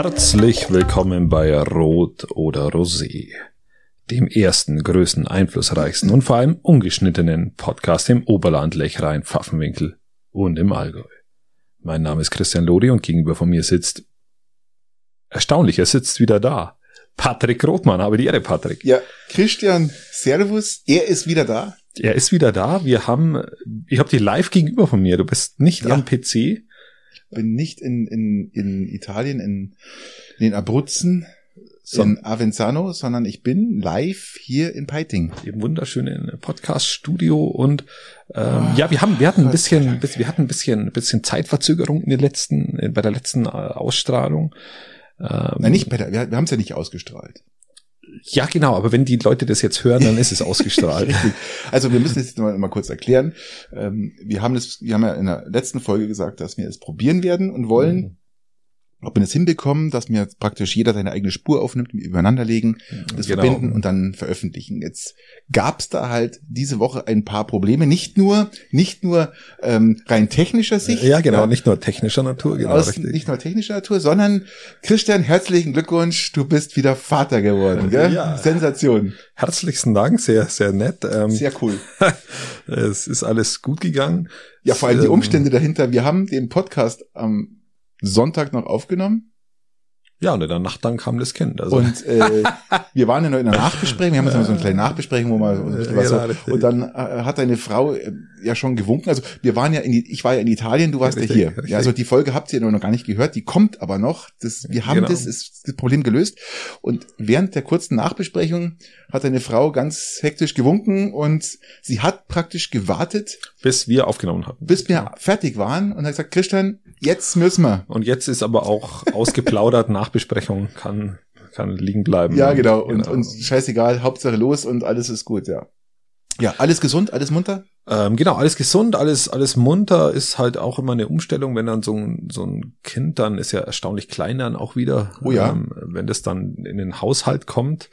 Herzlich willkommen bei Rot oder Rosé, dem ersten, größten, einflussreichsten und vor allem ungeschnittenen Podcast im Oberland, Lechrein, Pfaffenwinkel und im Allgäu. Mein Name ist Christian Lodi und gegenüber von mir sitzt, erstaunlich, er sitzt wieder da. Patrick Rothmann, habe die Ehre, Patrick. Ja, Christian, Servus, er ist wieder da. Er ist wieder da. Wir haben, ich habe dich live gegenüber von mir. Du bist nicht Ja. am PC. Bin nicht in, in, in Italien, in, in den Abruzzen, So. in Avenzano, sondern ich bin live hier in Peiting. im wunderschönen Podcast-Studio und ähm, ja, wir haben, wir hatten ein sei bisschen, wir hatten ein bisschen, ein bisschen Zeitverzögerung in den letzten, äh, bei der letzten äh, Ausstrahlung. Ähm, Nein, nicht bei der, wir, wir haben es ja nicht ausgestrahlt. Ja, genau, aber wenn die Leute das jetzt hören, dann ist es ausgestrahlt. Also wir müssen jetzt mal, mal kurz erklären. Ähm, wir haben das, wir haben ja in der letzten Folge gesagt, dass wir es probieren werden und wollen. Mhm. Ob wir das hinbekommen, dass mir praktisch jeder seine eigene Spur aufnimmt, wir übereinander legen, das Genau. verbinden und dann veröffentlichen. Jetzt gab's da halt diese Woche ein paar Probleme, nicht nur, nicht nur ähm, rein technischer Sicht, Ja, genau, nicht nur technischer Natur, genau, aus, richtig. nicht nur technischer Natur, sondern Christian, herzlichen Glückwunsch, du bist wieder Vater geworden, gell? Ja. Sensation, Herzlichsten Dank, sehr, sehr nett. Ähm, sehr cool. es ist alles gut gegangen. Ja, vor allem die Ähm, Umstände dahinter. Wir haben den Podcast am Sonntag noch aufgenommen Ja, und in der Nacht dann kam das Kind. Also, und äh, wir waren ja noch in einer Nachbesprechung. Wir haben jetzt immer so eine kleine Nachbesprechung, wo man Äh, was ja, richtig. und dann äh, hat deine Frau äh, ja schon gewunken. Also wir waren ja in die, ich war ja in Italien, du warst Richtig, ja hier. richtig. Ja, also die Folge habt ihr noch gar nicht gehört, die kommt aber noch. Das, wir haben Genau. das, ist das Problem gelöst. Und während der kurzen Nachbesprechung hat deine Frau ganz hektisch gewunken und sie hat praktisch gewartet, bis wir aufgenommen hatten. bis wir fertig waren und hat gesagt, Christian, jetzt müssen wir. Und jetzt ist aber auch ausgeplaudert, Nachbesprechung kann, kann liegen bleiben. Ja, genau. Und, und scheißegal, Hauptsache los und alles ist gut, ja. Ja, alles gesund, alles munter? ähm, genau, alles gesund, alles, alles munter ist halt auch immer eine Umstellung, wenn dann so ein, so ein Kind dann ist ja erstaunlich klein dann auch wieder. Oh ja. Ähm, wenn das dann in den Haushalt kommt,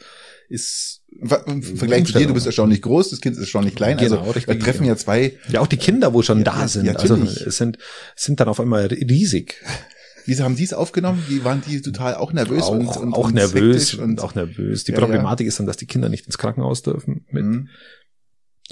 ist Im Vergleich zu dir, du bist erstaunlich groß, das Kind ist erstaunlich klein. Genau, also wir treffen genau. ja zwei. ja auch die Kinder, wo schon Ja, da ja, sind. ja, also es sind, sind dann auf einmal riesig. Wieso haben die es aufgenommen? Wie waren die total auch nervös auch, und, und auch und nervös hektisch und auch nervös. Die Problematik ist dann, dass die Kinder nicht ins Krankenhaus dürfen. Mit, Mhm.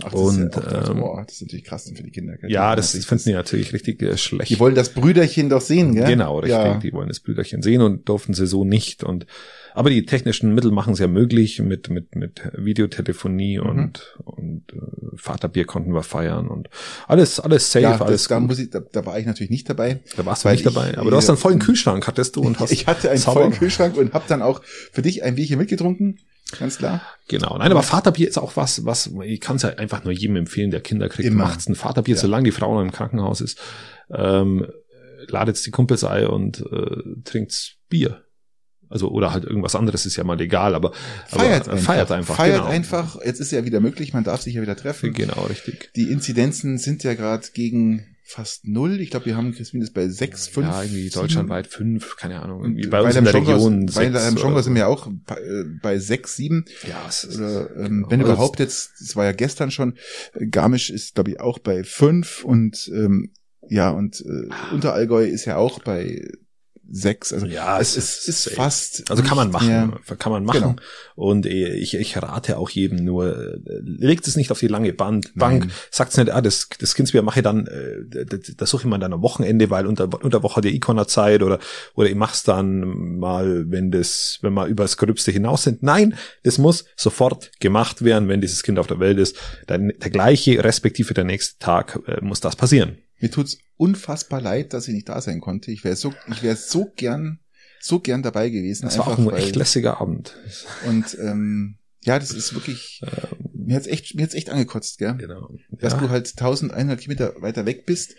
Ach, das Und, ist ja, auch, da- ähm, boah, das ist natürlich krass für die Kinder. gell? Ja, das natürlich finden die natürlich richtig äh, schlecht. Die wollen das Brüderchen doch sehen, gell? Genau, richtig. Ja. Die wollen das Brüderchen sehen und durften sie so nicht. Und aber die technischen Mittel machen es ja möglich mit mit mit Videotelefonie Mhm. und und äh, Vaterbier konnten wir feiern und alles alles safe, Ja, das, alles da, gut. muss ich, da, da war ich natürlich nicht dabei. Da warst du nicht dabei, ich, aber du hast dann äh, vollen Kühlschrank hattest du und hast Ich hatte einen vollen Kühlschrank und habe dann auch für dich ein Bierchen mitgetrunken, ganz klar. Genau. Nein, aber Vaterbier ist auch was, was ich kann es ja einfach nur jedem empfehlen, der Kinder kriegt. Immer. Macht's ein Vaterbier, Ja. solange die Frau noch im Krankenhaus ist. Ähm, ladet die Kumpels ein und äh, trinkt's Bier. Also oder halt irgendwas anderes ist ja mal egal, aber, Feiert aber einfach. feiert einfach. Feiert genau. einfach. Jetzt ist ja wieder möglich, man darf sich ja wieder treffen. Genau, richtig. Die Inzidenzen sind ja gerade gegen fast null. Ich glaube, wir haben Christine bei sechs, fünf. ja, irgendwie deutschlandweit fünf, keine Ahnung. Irgendwie bei uns in der Region Bei sechs am Schongau oder sind wir auch bei, äh, bei sechs, sieben. Ja, es ist, Oder ähm, genau. wenn überhaupt jetzt, das war ja gestern schon, äh, Garmisch ist, glaube ich, auch bei fünf und ähm, ja, und äh, Unterallgäu ist ja auch bei sechs. Also Ja, es es ist, ist fast. Also kann man machen, mehr- kann man machen. Genau. Und äh, ich, ich rate auch jedem nur, äh, legt es nicht auf die lange Band, Bank, Nein. sagt's nicht, ah, das, das Kindsbier mache ich dann, äh, das, das suche ich mal dann am Wochenende, weil unter, unter Woche hat der Iconer Zeit oder, oder ich mach's dann mal, wenn das, wenn wir übers Gröbste hinaus sind. Nein, das muss sofort gemacht werden, wenn dieses Kind auf der Welt ist. Dann der gleiche, respektive der nächste Tag, äh, muss das passieren. Mir tut's unfassbar leid, dass ich nicht da sein konnte. Ich wäre so, ich wäre so gern, so gern dabei gewesen. Das war auch einfach, ein weil- echt lässiger Abend. Und ähm, ja, das ist wirklich, mir hat's echt, mir hat's echt angekotzt, gell? Genau. Dass Ja. du halt 1100 Kilometer weiter weg bist.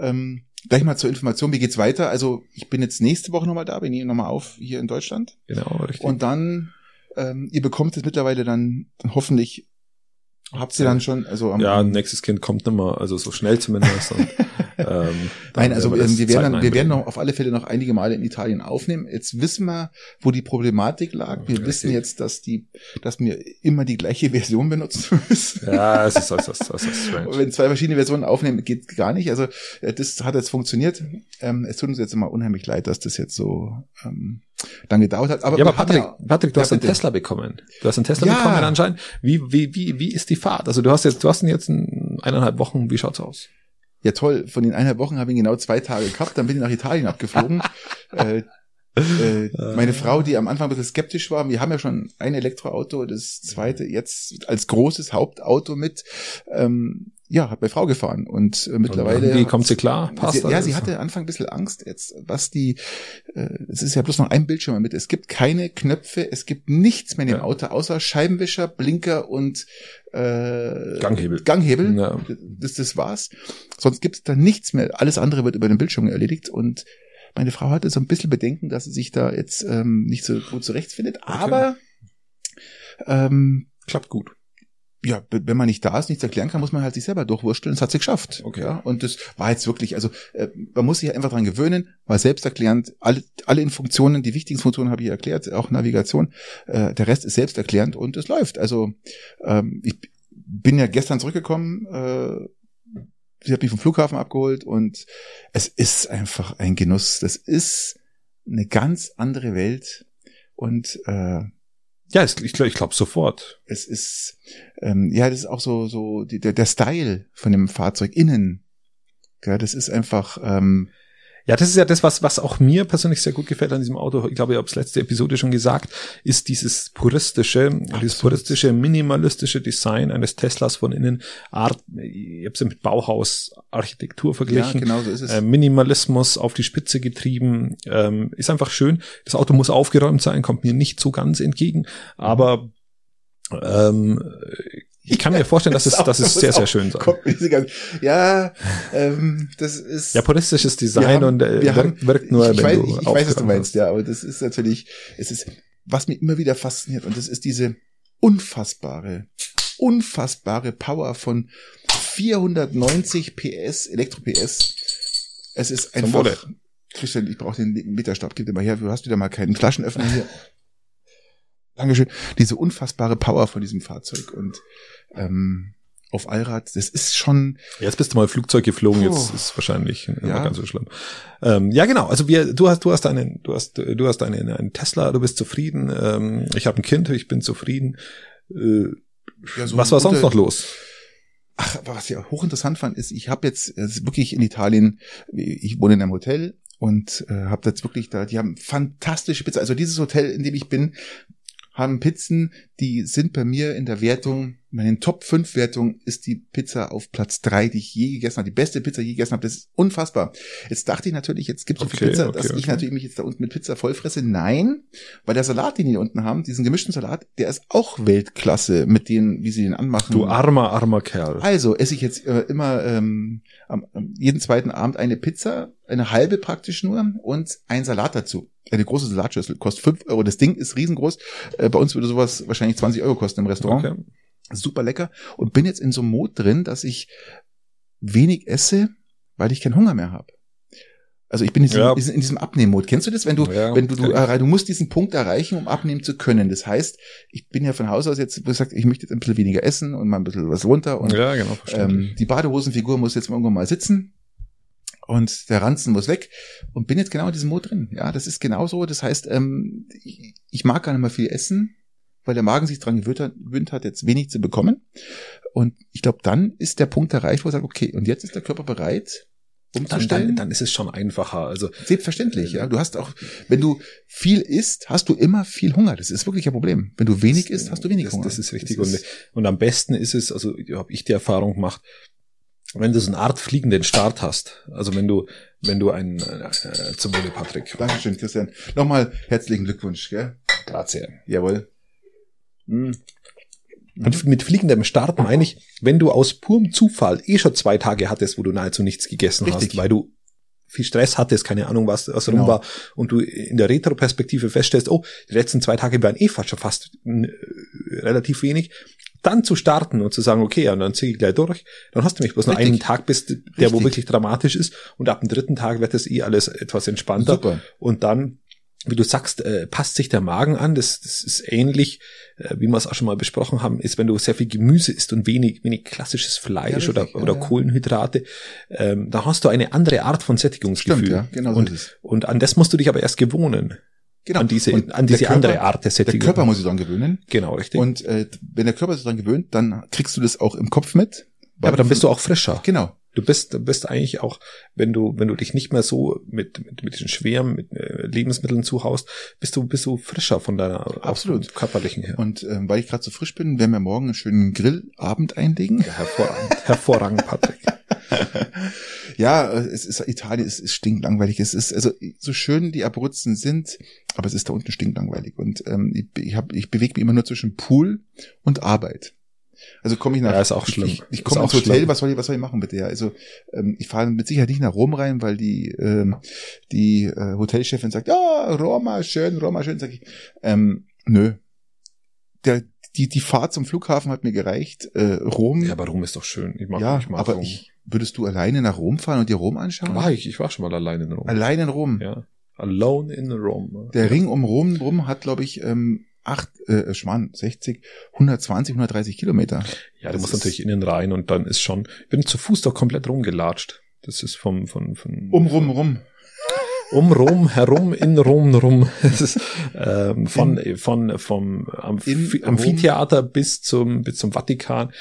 Ähm, gleich mal zur Information, wie geht's weiter? Also ich bin jetzt nächste Woche nochmal da, bin ich nochmal auf hier in Deutschland. Genau, richtig. Und dann, ähm, ihr bekommt es mittlerweile dann hoffentlich, habt ihr dann schon, also am, ja, nächstes Kind kommt nimmer, also so schnell zumindest. Ähm, Nein, also wir, wir werden, dann, wir werden noch auf alle Fälle noch einige Male in Italien aufnehmen. Jetzt wissen wir, wo die Problematik lag. Wir Richtig. wissen jetzt, dass die, dass wir immer die gleiche Version benutzen müssen. Ja, es ist, es ist, es ist strange. Wenn zwei verschiedene Versionen aufnehmen, geht gar nicht. Also äh, das hat jetzt funktioniert. Ähm, es tut uns jetzt immer unheimlich leid, dass das jetzt so ähm, dann gedauert hat. Aber, ja, aber Patrick, ja, Patrick, du ja, hast einen Tesla bekommen. Du hast einen Tesla ja. bekommen anscheinend. Wie, wie, wie, wie ist die Fahrt? Also du hast jetzt, du hast ihn jetzt in eineinhalb Wochen. Wie schaut's aus? Ja toll, von den eineinhalb Wochen habe ich ihn genau zwei Tage gehabt, dann bin ich nach Italien abgeflogen. äh, äh, meine Frau, die am Anfang ein bisschen skeptisch war, wir haben ja schon ein Elektroauto, das zweite jetzt als großes Hauptauto mit. Ähm, ja, hat meine Frau gefahren und äh, mittlerweile. Wie kommt sie klar? Passt sie, ja, sie hatte Anfang ein bisschen Angst jetzt, was die, äh, es ist ja bloß noch ein Bildschirm mit. Es gibt keine Knöpfe, es gibt nichts mehr in dem ja. Auto außer Scheibenwischer, Blinker und äh, Ganghebel. Ganghebel. Ja. Das, das war's. Sonst gibt's da nichts mehr. Alles andere wird über den Bildschirm erledigt und meine Frau hatte so ein bisschen Bedenken, dass sie sich da jetzt ähm, nicht so gut zurechtfindet, okay. aber ähm, klappt gut ja, wenn man nicht da ist, nichts erklären kann, muss man halt sich selber durchwursteln. Das hat sie geschafft. Okay. Ja, und das war jetzt wirklich, also äh, man muss sich einfach dran gewöhnen, war selbsterklärend. Alle, alle in Funktionen, die wichtigen Funktionen habe ich erklärt, auch Navigation. Äh, der Rest ist selbsterklärend und es läuft. Also ähm, ich bin ja gestern zurückgekommen. Äh, sie hat mich vom Flughafen abgeholt und es ist einfach ein Genuss. Das ist eine ganz andere Welt und äh, ja, ich glaube ich glaub sofort. Es ist, ähm, ja, das ist auch so, so die, der, der Style von dem Fahrzeug innen. Ja, das ist einfach, ähm, ja, das ist ja das, was, was auch mir persönlich sehr gut gefällt an diesem Auto. Ich glaube, ich habe es letzte Episode schon gesagt, ist dieses puristische, Absolut. dieses puristische, minimalistische Design eines Teslas von innen. Art, ich habe es ja mit Bauhaus-Architektur verglichen. Ja, genau so ist es. Äh, Minimalismus auf die Spitze getrieben. Ähm, ist einfach schön. Das Auto muss aufgeräumt sein, kommt mir nicht so ganz entgegen. Aber ähm, ich kann mir vorstellen, dass es, dass es sehr, sehr schön sein. Ja, ähm, das ist. Ja, puristisches Design haben, und äh, wirkt, haben, wirkt nur, ich, wenn weiß, du Ich weiß, was du meinst, ja, aber das ist natürlich, es ist, was mich immer wieder fasziniert und das ist diese unfassbare, unfassbare Power von 490 PS, Elektro-PS. Es ist einfach, Christian, ich brauche den Meterstab, gib dir mal her, du hast wieder mal keinen Flaschenöffner hier. Dankeschön. Diese unfassbare Power von diesem Fahrzeug und ähm, auf Allrad, das ist schon. Jetzt bist du mal Flugzeug geflogen, oh. jetzt ist wahrscheinlich ja. ganz so schlimm. Ähm, ja, genau. Also wir, du hast, du hast einen, du hast, du hast einen, einen Tesla, du bist zufrieden. Ähm, ich habe ein Kind, ich bin zufrieden. Äh, ja, so was war sonst noch los? Ach, was ich hochinteressant fand, ist, ich habe jetzt also wirklich in Italien, ich wohne in einem Hotel und äh, habe jetzt wirklich da, die haben fantastische Pizza. Also dieses Hotel, in dem ich bin, haben Pizzen, die sind bei mir in der Wertung, in meinen Top 5 Wertung ist die Pizza auf Platz 3, die ich je gegessen habe. Die beste Pizza, die ich je gegessen habe. Das ist unfassbar. Jetzt dachte ich natürlich, jetzt gibt es so viel Pizza, okay, dass okay. ich natürlich mich jetzt da unten mit Pizza vollfresse. Nein, weil der Salat, den die unten haben, diesen gemischten Salat, der ist auch Weltklasse mit denen, wie sie den anmachen. Du armer, armer Kerl. Also esse ich jetzt äh, immer ähm, am, jeden zweiten Abend eine Pizza, eine halbe praktisch nur und ein Salat dazu eine große Salatschüssel, kostet fünf Euro. Das Ding ist riesengroß. Äh, bei uns würde sowas wahrscheinlich 20 Euro kosten im Restaurant. Okay. Super lecker. Und bin jetzt in so einem Mod drin, dass ich wenig esse, weil ich keinen Hunger mehr habe. Also ich bin in diesem, ja. in diesem Abnehmmod. Kennst du das, wenn du, ja, wenn du, du, du musst diesen Punkt erreichen, um abnehmen zu können. Das heißt, ich bin ja von Haus aus jetzt gesagt, ich möchte jetzt ein bisschen weniger essen und mal ein bisschen was runter. Und ja, genau, ähm, die Badehosenfigur muss jetzt irgendwann mal sitzen und der Ranzen muss weg und bin jetzt genau in diesem Mod drin. Ja, das ist genauso. Das heißt, ähm, ich, ich mag gar nicht mehr viel essen, weil der Magen sich dran gewöhnt hat, jetzt wenig zu bekommen. Und ich glaube, dann ist der Punkt erreicht, wo er sagt, okay, und jetzt ist der Körper bereit, umzustellen. Dann, dann, dann ist es schon einfacher. Also selbstverständlich, ja. Du hast auch, wenn du viel isst, hast du immer viel Hunger. Das ist wirklich ein Problem. Wenn du wenig isst, hast du wenig das, Hunger. Das ist richtig. Das ist und, und am besten ist es, also habe ich die Erfahrung gemacht, wenn du so eine Art fliegenden Start hast, also wenn du, wenn du ein, äh, äh, zum Wohle, Patrick. Dankeschön, Christian. Nochmal herzlichen Glückwunsch, gell? Grazie. Jawohl. Mhm. Und mit fliegendem Start meine ich, wenn du aus purem Zufall eh schon zwei Tage hattest, wo du nahezu nichts gegessen Richtig. hast, weil du viel Stress hattest, keine Ahnung, was, was genau. rum war, und du in der Retroperspektive feststellst, oh, die letzten zwei Tage waren eh fast schon fast äh, relativ wenig, dann zu starten und zu sagen, okay, ja, dann ziehe ich gleich durch, dann hast du mich bloß nur Richtig. einen Tag bist, der Richtig. wo wirklich dramatisch ist und ab dem dritten Tag wird das eh alles etwas entspannter Super. und dann wie du sagst, äh, passt sich der Magen an. Das, das ist ähnlich, äh, wie wir es auch schon mal besprochen haben, ist, wenn du sehr viel Gemüse isst und wenig, wenig klassisches Fleisch Ja, oder, ja, oder ja. Kohlenhydrate, ähm, da hast du eine andere Art von Sättigungsgefühl. Stimmt, ja, genau so und, ist es. und an das musst du dich aber erst gewohnen. Genau. An diese, Und an der diese Körper- andere Art der Der Sättigung. Körper muss sich daran gewöhnen. genau, richtig. Und äh, wenn der Körper sich daran gewöhnt, dann kriegst du das auch im Kopf mit. ja, aber dann bist du auch frischer. Genau. Du bist, du bist eigentlich auch, wenn du, wenn du dich nicht mehr so mit, mit, mit diesen schweren mit, äh, Lebensmitteln zuhaust, bist du, bist du frischer von deiner Absolut. körperlichen her. Und ähm, weil ich gerade so frisch bin, werden wir morgen einen schönen Grillabend einlegen. Ja, hervorragend, hervorragend, Patrick. Ja, äh, es ist Italien, es ist stinklangweilig. Es ist also so schön die Abruzzen sind, aber es ist da unten stinklangweilig. Und ähm, ich, ich, hab, ich bewege mich immer nur zwischen Pool und Arbeit. Also komme ich nach. Ja, ist auch schlimm. Ich, ich komme ins Hotel. schlimm. Was soll ich, was soll ich machen bitte? Ja, also ähm, ich fahre mit Sicherheit nicht nach Rom rein, weil die ähm, die äh, Hotelchefin sagt, ja Roma schön, Roma schön. Sag ich, ähm, nö. Der, die die Fahrt zum Flughafen hat mir gereicht. Äh, Rom. Ja, aber Rom ist doch schön. Ich mag, ja, ich mag aber Rom. ich, würdest du alleine nach Rom fahren und dir Rom anschauen? war ich, ich war schon mal allein in Rom. Allein in Rom. Ja. Alone in Rome. Der Ring um Rom rum hat, glaube ich, ähm, acht, äh, Schmarrn, 60, 120, 130 Kilometer. Ja, du musst natürlich innen rein und dann ist schon, ich bin zu Fuß doch komplett rumgelatscht. Das ist vom, von, von, Um Rom rum. um Rom herum, in Rom rum. Das ist, ähm, von, von, vom Amphi In Rom. Amphitheater bis zum, bis zum Vatikan.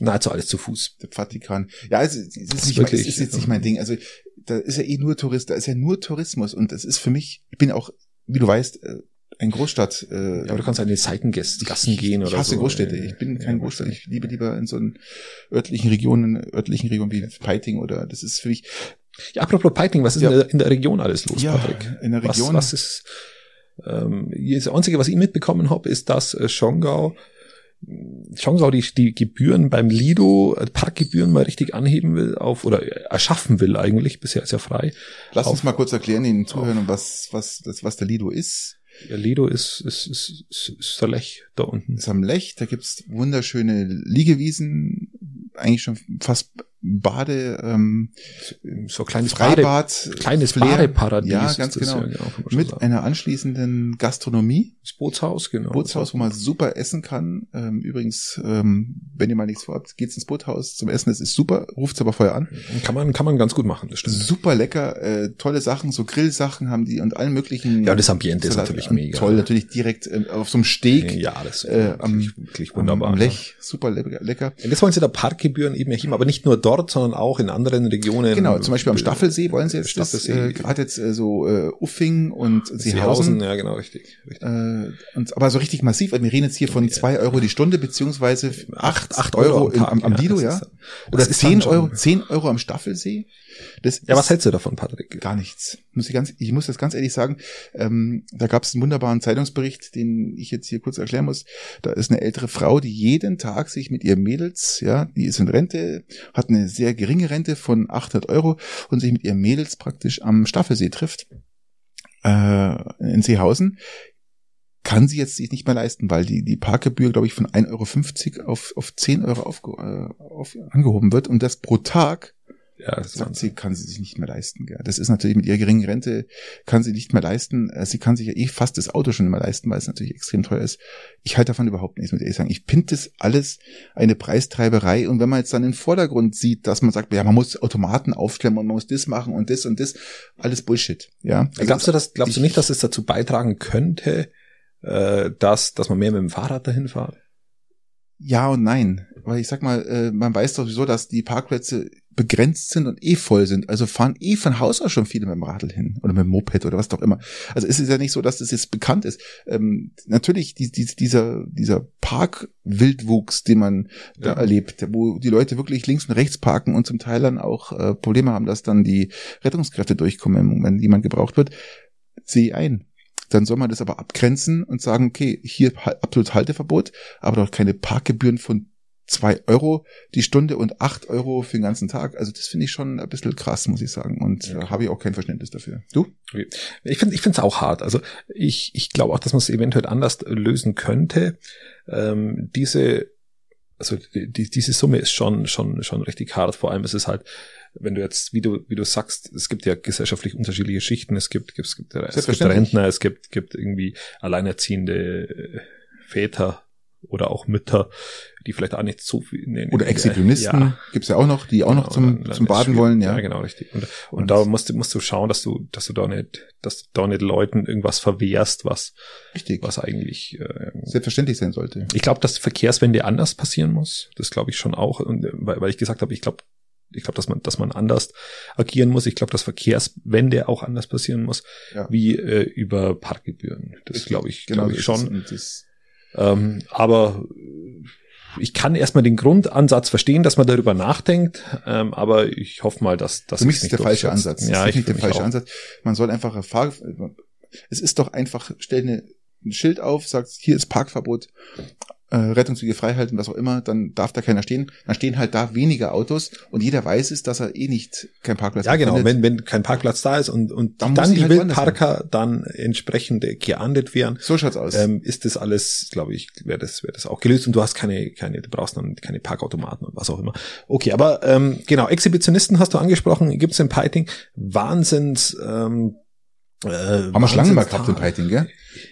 Nahezu alles zu Fuß. Der Vatikan. Ja, es, ist- es, ist, nicht, mein- es wirklich, ist jetzt nicht mein Ding. Also da ist ja eh nur Tourist, da ist ja nur Tourismus und das ist für mich, ich bin auch, wie du weißt, äh, ein Großstadt. Äh, Ja, aber du kannst an die Seitengassen gehen oder Ich hasse so. Großstädte. Ich bin kein ja, Großstadt. Ich liebe lieber in so einen örtlichen Regionen, örtlichen Regionen wie Peiting oder das ist für mich. Ja, apropos Peiting, was ist Ja. in, der, in der Region alles los, Ja, Patrick? in der Region- Was, was ist, ähm, das Einzige, was ich mitbekommen habe, ist, dass äh, Schongau, Schongau die, die Gebühren beim Lido, äh, Parkgebühren mal richtig anheben will auf, oder erschaffen will eigentlich, bisher ist ja frei. Lass uns Auf- mal kurz erklären den Zuhörern, was, was, das, was der Lido ist. Ja, Lido ist, ist, ist, ist, ist der Lech da unten. ist am Lech, da gibt's wunderschöne Liegewiesen, eigentlich schon fast Bade, ähm, So ein kleines Bade, Freibad, kleines Flair. Badeparadies. Ja, ganz genau. Ja, genau mit sagen. einer anschließenden Gastronomie, das Bootshaus, genau. Bootshaus, wo man super essen kann. Ähm, übrigens, ähm, wenn ihr mal nichts vorhabt, geht's ins Boothaus zum Essen, das ist super, ruft's aber vorher an. Kann man, kann man ganz gut machen, das stimmt. Super lecker, äh, tolle Sachen, so Grillsachen haben die und allen möglichen. Ja, das Ambiente ist natürlich mega. Toll, natürlich direkt ähm, auf so einem Steg. Ja, das ist äh, am- wirklich, wunderbar. Am Lech, super le- lecker. Und Jetzt wollen sie da Parkgebühren eben erheben, aber nicht nur dort, sondern auch in anderen Regionen. Genau, zum Beispiel am Staffelsee wollen sie jetzt das, Staffelsee. äh, gerade jetzt äh, so äh, Uffing und Seehausen. Seehausen. Ja, genau, richtig. richtig. Äh, und, aber so richtig massiv, wir reden jetzt hier von zwei Euro die Stunde, beziehungsweise acht, acht Euro, Euro am Tag, am, am ja, Lido, das ja. Oder das zehn Euro, zehn Euro am Staffelsee. Das Ja, was hältst du davon, Patrick? gar nichts. Muss ich ganz, ich muss das ganz ehrlich sagen. Ähm, da gab es einen wunderbaren Zeitungsbericht, den ich jetzt hier kurz erklären muss. Da ist eine ältere Frau, die jeden Tag sich mit ihren Mädels, ja, die ist in Rente, hat eine sehr geringe Rente von 800 Euro und sich mit ihren Mädels praktisch am Staffelsee trifft äh, in Seehausen. Kann sie jetzt sich nicht mehr leisten, weil die, die Parkgebühr, glaube ich, von 1,50 Euro auf, auf 10 Euro aufge, äh, auf, angehoben wird und das pro Tag Ja, das sagt sie, kann sie sich nicht mehr leisten. Gell. Das ist natürlich mit ihrer geringen Rente, kann sie nicht mehr leisten. Äh, Sie kann sich ja eh fast das Auto schon nicht mehr leisten, weil es natürlich extrem teuer ist. Ich halte davon überhaupt nichts, ich ehrlich sagen. Ich finde das alles eine Preistreiberei. Und wenn man jetzt dann in den Vordergrund sieht, dass man sagt, ja, man muss Automaten aufstellen und man muss das machen und das und das, alles Bullshit. Ja. Also glaubst du, dass, glaubst du ich- nicht, dass es dazu beitragen könnte, äh, dass, dass man mehr mit dem Fahrrad dahin fährt? Ja und nein. Weil ich sag mal, äh, man weiß doch sowieso, dass die Parkplätze begrenzt sind und eh voll sind. Also fahren eh von Haus aus schon viele mit dem Radl hin oder mit dem Moped oder was doch immer. Also es ist ja nicht so, dass das jetzt bekannt ist. Ähm, natürlich die, die, dieser, dieser Parkwildwuchs, den man da Ja. erlebt, wo die Leute wirklich links und rechts parken und zum Teil dann auch äh, Probleme haben, dass dann die Rettungskräfte durchkommen, wenn jemand gebraucht wird, sehe ich ein. Dann soll man das aber abgrenzen und sagen, okay, hier absolut Halteverbot, aber doch keine Parkgebühren von zwei Euro die Stunde und acht Euro für den ganzen Tag. Also das finde ich schon ein bisschen krass, muss ich sagen. Und Ja. da habe ich auch kein Verständnis dafür. Du? Ich finde ich finde es auch hart. Also ich, ich glaube auch, dass man es eventuell anders lösen könnte. Ähm, diese also die, diese Summe ist schon, schon, schon richtig hart. Vor allem ist es halt, wenn du jetzt, wie du, wie du sagst, es gibt ja gesellschaftlich unterschiedliche Schichten. Es gibt, es gibt, es gibt Rentner, es gibt, gibt irgendwie alleinerziehende äh, Väter oder auch Mütter, die vielleicht auch nicht so viel. Nee, oder Exhibitionisten ja. gibt's ja auch noch, die auch genau, noch zum, dann, zum Baden wollen, ja. Ja, genau, richtig. Und, und, und da musst du, musst du schauen, dass du, dass du da nicht, dass du da nicht Leuten irgendwas verwehrst, was, richtig. was eigentlich äh, selbstverständlich sein sollte. Ich glaube, dass Verkehrswende anders passieren muss. Das glaube ich schon auch. Und, weil, weil ich gesagt habe, ich glaube, ich glaube, dass man, dass man anders agieren muss. Ich glaube, dass Verkehrswende auch anders passieren muss, ja. wie äh, über Parkgebühren. Das glaube ich, genau, glaube ich schon. Ähm, aber ich kann erstmal den Grundansatz verstehen, dass man darüber nachdenkt, ähm, aber ich hoffe mal, dass das. Für mich ist der falsche Ansatz. Das ja, ist nicht der falsche auch. Ansatz. Man soll einfach Fahr es ist doch einfach, stell eine, ein Schild auf, sagt, hier ist Parkverbot äh, Rettungswege frei halten, was auch immer, dann darf da keiner stehen. Dann stehen halt da weniger Autos und jeder weiß es, dass er eh nicht kein Parkplatz hat. Ja, genau, wenn, wenn kein Parkplatz da ist und, und dann, dann die halt Wildparker dann entsprechend geahndet werden. So schaut's aus. Ähm, ist das alles, glaube ich, wäre das, wäre das auch gelöst und du hast keine, keine, du brauchst dann keine Parkautomaten und was auch immer. Okay, aber ähm, genau, Exhibitionisten hast du angesprochen, gibt's im Piting Wahnsinns ähm, äh, Haben wir Schlangen mal gehabt in Peiting, gell?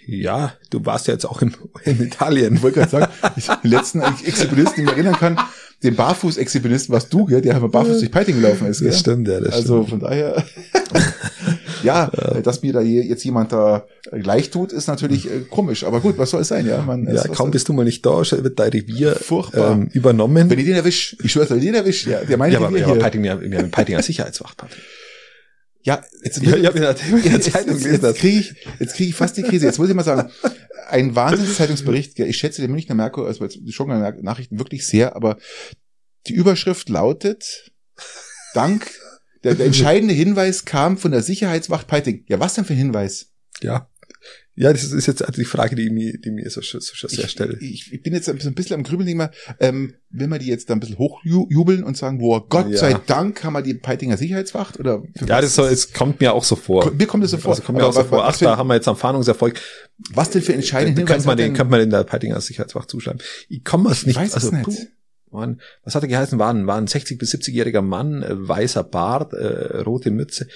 Ja, du warst ja jetzt auch in, in Italien. Ich wollte gerade sagen, ich, den letzten Exhibitionisten, den ich erinnern kann, den Barfuß-Exhibitionisten warst du, gell, der barfuß durch Peiting gelaufen ist, gell? Das stimmt, ja, das Also stimmt. von daher, ja, dass mir da jetzt jemand da gleich tut, ist natürlich äh, komisch. Aber gut, was soll es sein, ja? Man, ja, kaum bist du mal nicht da, wird dein Revier Furchtbar. Ähm, übernommen. Wenn ich den erwisch, ich schwöre, wenn ich den erwisch, ja, der meine ja, aber, ja, aber Peiting, wir haben Peitinger Sicherheitswacht, Patrick. Ja, jetzt, ja, ich habe in der Zeitung gelesen. Jetzt, kriege ich, jetzt kriege ich fast die Krise. Jetzt muss ich mal sagen, ein Wahnsinns-Zeitungsbericht. Ich schätze den Münchner Merkur, also schon Nachrichten wirklich sehr, aber die Überschrift lautet, dank, der, der entscheidende Hinweis kam von der Sicherheitswacht Peiting. Ja, was denn für ein Hinweis? Ja. Ja, das ist jetzt die Frage, die mir, die mir so, so, so sehr stellt. Ich, ich bin jetzt ein bisschen, ein bisschen am Grübeln immer, ähm, will man die jetzt da ein bisschen hochjubeln und sagen, boah, Gott ja. sei Dank haben wir die Peitinger Sicherheitswacht oder? Ja, das, soll, es kommt mir auch so vor. Mir kommt es so vor. Also kommt mir auch so vor. Ach, da haben wir jetzt am Fahndungserfolg. Was denn für entscheidende Hinweise? Könnte man den, könnte man in der Peitinger Sicherheitswacht zuschreiben. Ich komme es nicht. Ich weiß also, es nicht. Mann, was hat er geheißen? War ein, war ein 60 bis 70-jähriger Mann, äh, weißer Bart, äh, rote Mütze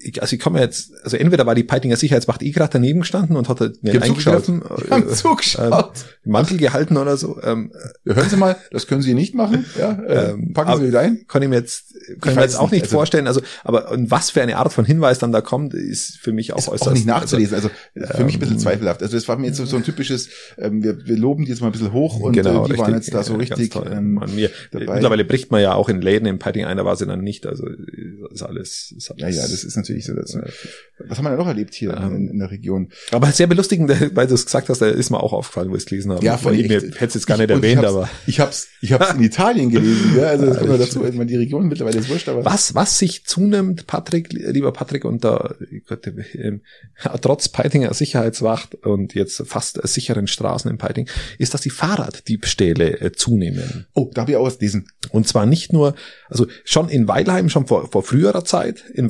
ich, also ich komme jetzt, also entweder war die Peitinger Sicherheitswacht eh gerade daneben gestanden und hat halt mir eingegriffen, äh, zugeschaut. Äh, Mantel gehalten oder so. Ähm, ja, hören Sie mal, das können Sie nicht machen. Ja, äh, ähm, packen Sie wieder ein. Kann ich mir jetzt, kann ich, mir jetzt auch nicht also, vorstellen. Also, aber und was für eine Art von Hinweis dann da kommt, ist für mich auch ist äußerst. Auch nicht nachzulesen. Also, also für mich ein bisschen ähm, zweifelhaft. Also das war mir jetzt so, so ein typisches, ähm, wir, wir loben die jetzt mal ein bisschen hoch und genau, äh, die richtig, waren jetzt da so richtig. Ähm, man, mir, mittlerweile bricht man ja auch in Läden in Peiting ein, da war sie dann nicht. Also ist alles, ist alles. Ja, ja, das ist natürlich so. Das, was haben wir denn noch erlebt hier ähm, in, in, der Region? Aber sehr belustigend, weil du es gesagt hast, da ist mir auch aufgefallen, wo ich es gelesen habe. Ja, voll ich hätte es jetzt gar nicht ich, erwähnt, ich aber. Ich hab's, ich hab's in Italien gelesen, ja, also das kommt dazu, meine, die Region mittlerweile ist wurscht, aber. Was, was sich zunimmt, Patrick, lieber Patrick, und da, Gott, äh, trotz Peitinger Sicherheitswacht und jetzt fast sicheren Straßen in Peiting, ist, dass die Fahrraddiebstähle äh, zunehmen. Oh, da habe ich auch was lesen. Und zwar nicht nur, also schon in Weilheim, schon vor, vor früherer Zeit, in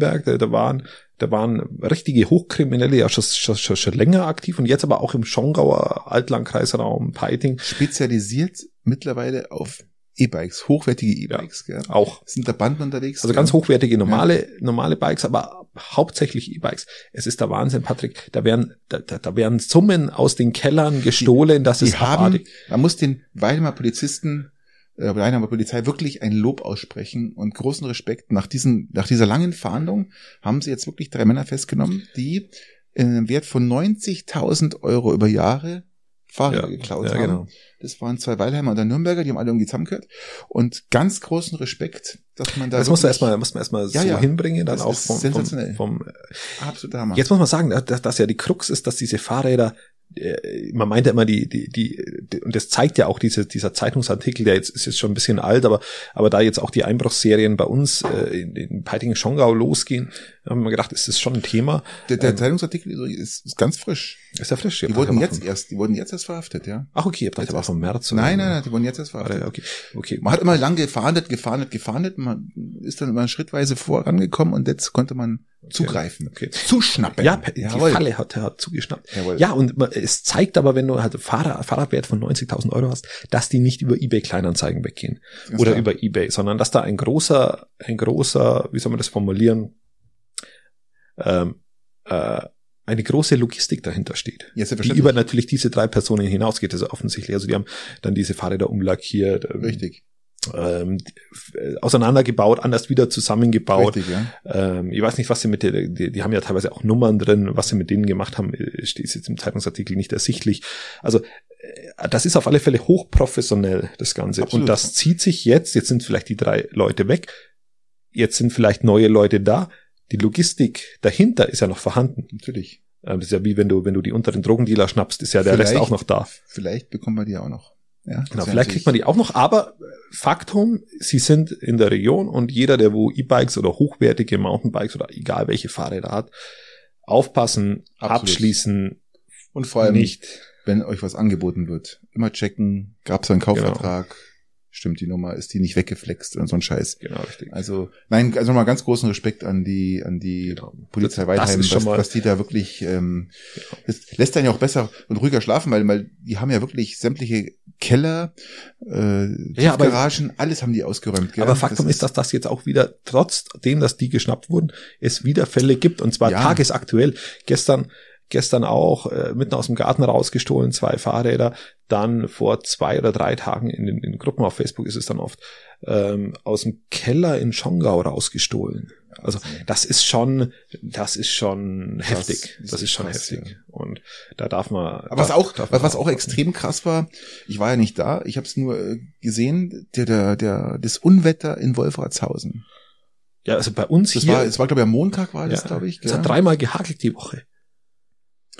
Weilheim-Peißenberg, da, da waren da waren richtige Hochkriminelle ja schon, schon, schon, schon länger aktiv und jetzt aber auch im Schongauer Altlandkreisraum, Peiting. Spezialisiert mittlerweile auf E-Bikes, hochwertige E-Bikes, ja, Auch. Sind da Banden unterwegs? Also ganz hochwertige normale, ja. normale Bikes, aber hauptsächlich E-Bikes. Es ist der Wahnsinn, Patrick. Da werden, da, da werden Summen aus den Kellern gestohlen, das die ist haben, Man muss den Weidemer Polizisten äh, Rheinheimer Polizei wirklich ein Lob aussprechen und großen Respekt. Nach diesen, nach dieser langen Fahndung haben sie jetzt wirklich drei Männer festgenommen, die in einem Wert von 90.000 Euro über Jahre Fahrräder ja, geklaut ja, haben. Genau. Das waren zwei Weilheimer und ein Nürnberger, die haben alle irgendwie zusammengehört. Und ganz großen Respekt, dass man da. Das muss man erstmal, muss man erstmal ja, so ja, hinbringen, dann das auch vom, sensationell. vom, vom Absoluter Hammer. Jetzt muss man sagen, dass, dass ja die Krux ist, dass diese Fahrräder äh, man meint ja immer die, die, die, und das zeigt ja auch diese, dieser Zeitungsartikel, der jetzt ist jetzt schon ein bisschen alt, aber, aber da jetzt auch die Einbruchsserien bei uns äh, in, in Peiting-Schongau losgehen, haben wir gedacht, ist das schon ein Thema. Der, der ähm, Zeitungsartikel ist, ist ganz frisch. Ist ja frisch, ja. Die wurden jetzt erst, die wurden jetzt erst verhaftet, ja. Ach, okay, ich dachte, war vom März. Nein, nein, nein, die wurden jetzt erst verhaftet. Okay, okay. Man hat immer lang gefahndet, gefahndet, gefahndet, man ist dann immer schrittweise vorangekommen und jetzt konnte man zugreifen, Okay. zuschnappen. Ja, die Jawohl. Falle hat, hat zugeschnappt. Jawohl. Ja, und es zeigt aber, wenn du halt Fahrrad, Fahrradwert von 90.000 Euro hast, dass die nicht über eBay Kleinanzeigen weggehen Ganz oder klar. über eBay, sondern dass da ein großer, ein großer, wie soll man das formulieren, ähm, äh, eine große Logistik dahinter steht. Ja, Die über natürlich diese drei Personen hinausgeht, also offensichtlich. Also die haben dann diese Fahrräder umlackiert, ähm, Richtig, ähm, äh, auseinandergebaut, anders wieder zusammengebaut. richtig, ja. Ähm, ich weiß nicht, was sie mit der, die, die haben ja teilweise auch Nummern drin, was sie mit denen gemacht haben, äh, steht jetzt im Zeitungsartikel nicht ersichtlich. Also äh, das ist auf alle Fälle hochprofessionell, das Ganze. Absolut. Und das zieht sich jetzt, jetzt sind vielleicht die drei Leute weg, jetzt sind vielleicht neue Leute da. Die Logistik dahinter ist ja noch vorhanden. Natürlich. Ähm, Das ist ja wie wenn du, wenn du die unteren Drogendealer schnappst, ist ja der Rest Vielleicht- auch noch da. Vielleicht bekommen wir die auch noch. Ja, Genau, vielleicht kriegt man die auch noch, aber Faktum, sie sind in der Region und jeder, der wo E-Bikes oder hochwertige Mountainbikes oder egal welche Fahrräder hat, aufpassen, Absolut. abschließen, Und vor allem, nicht. wenn euch was angeboten wird, immer checken, gab's einen Kaufvertrag, stimmt die Nummer, ist die nicht weggeflext und so ein Scheiß. Genau, richtig. Also, nein, also nochmal ganz großen Respekt an die, an die Genau. Polizei Das- das Weidheim, schon was, mal- was die da wirklich, ähm, Genau. das lässt dann ja auch besser und ruhiger schlafen, weil, weil die haben ja wirklich sämtliche Keller, äh, Ja, Garagen, alles haben die ausgeräumt. Gell? Aber Faktum ist, dass das jetzt auch wieder, trotzdem, dass die geschnappt wurden, es wieder Fälle gibt und zwar Ja. tagesaktuell. Gestern, gestern auch äh, mitten aus dem Garten rausgestohlen, zwei Fahrräder. Dann vor zwei oder drei Tagen in den, in Gruppen auf Facebook ist es dann oft ähm, aus dem Keller in Schongau rausgestohlen. Also das ist schon, das ist schon Das heftig. ist Das ist schon krass, heftig. Und da darf man. Aber was darf- auch, darf was, was auch extrem krass war, ich war ja nicht da, ich habe es nur äh, gesehen, der, der, der, das Unwetter in Wolfratshausen. Ja, also bei uns Das hier. war, es war glaube ich am Montag war das, ja, glaube ich. Es hat dreimal gehagelt die Woche.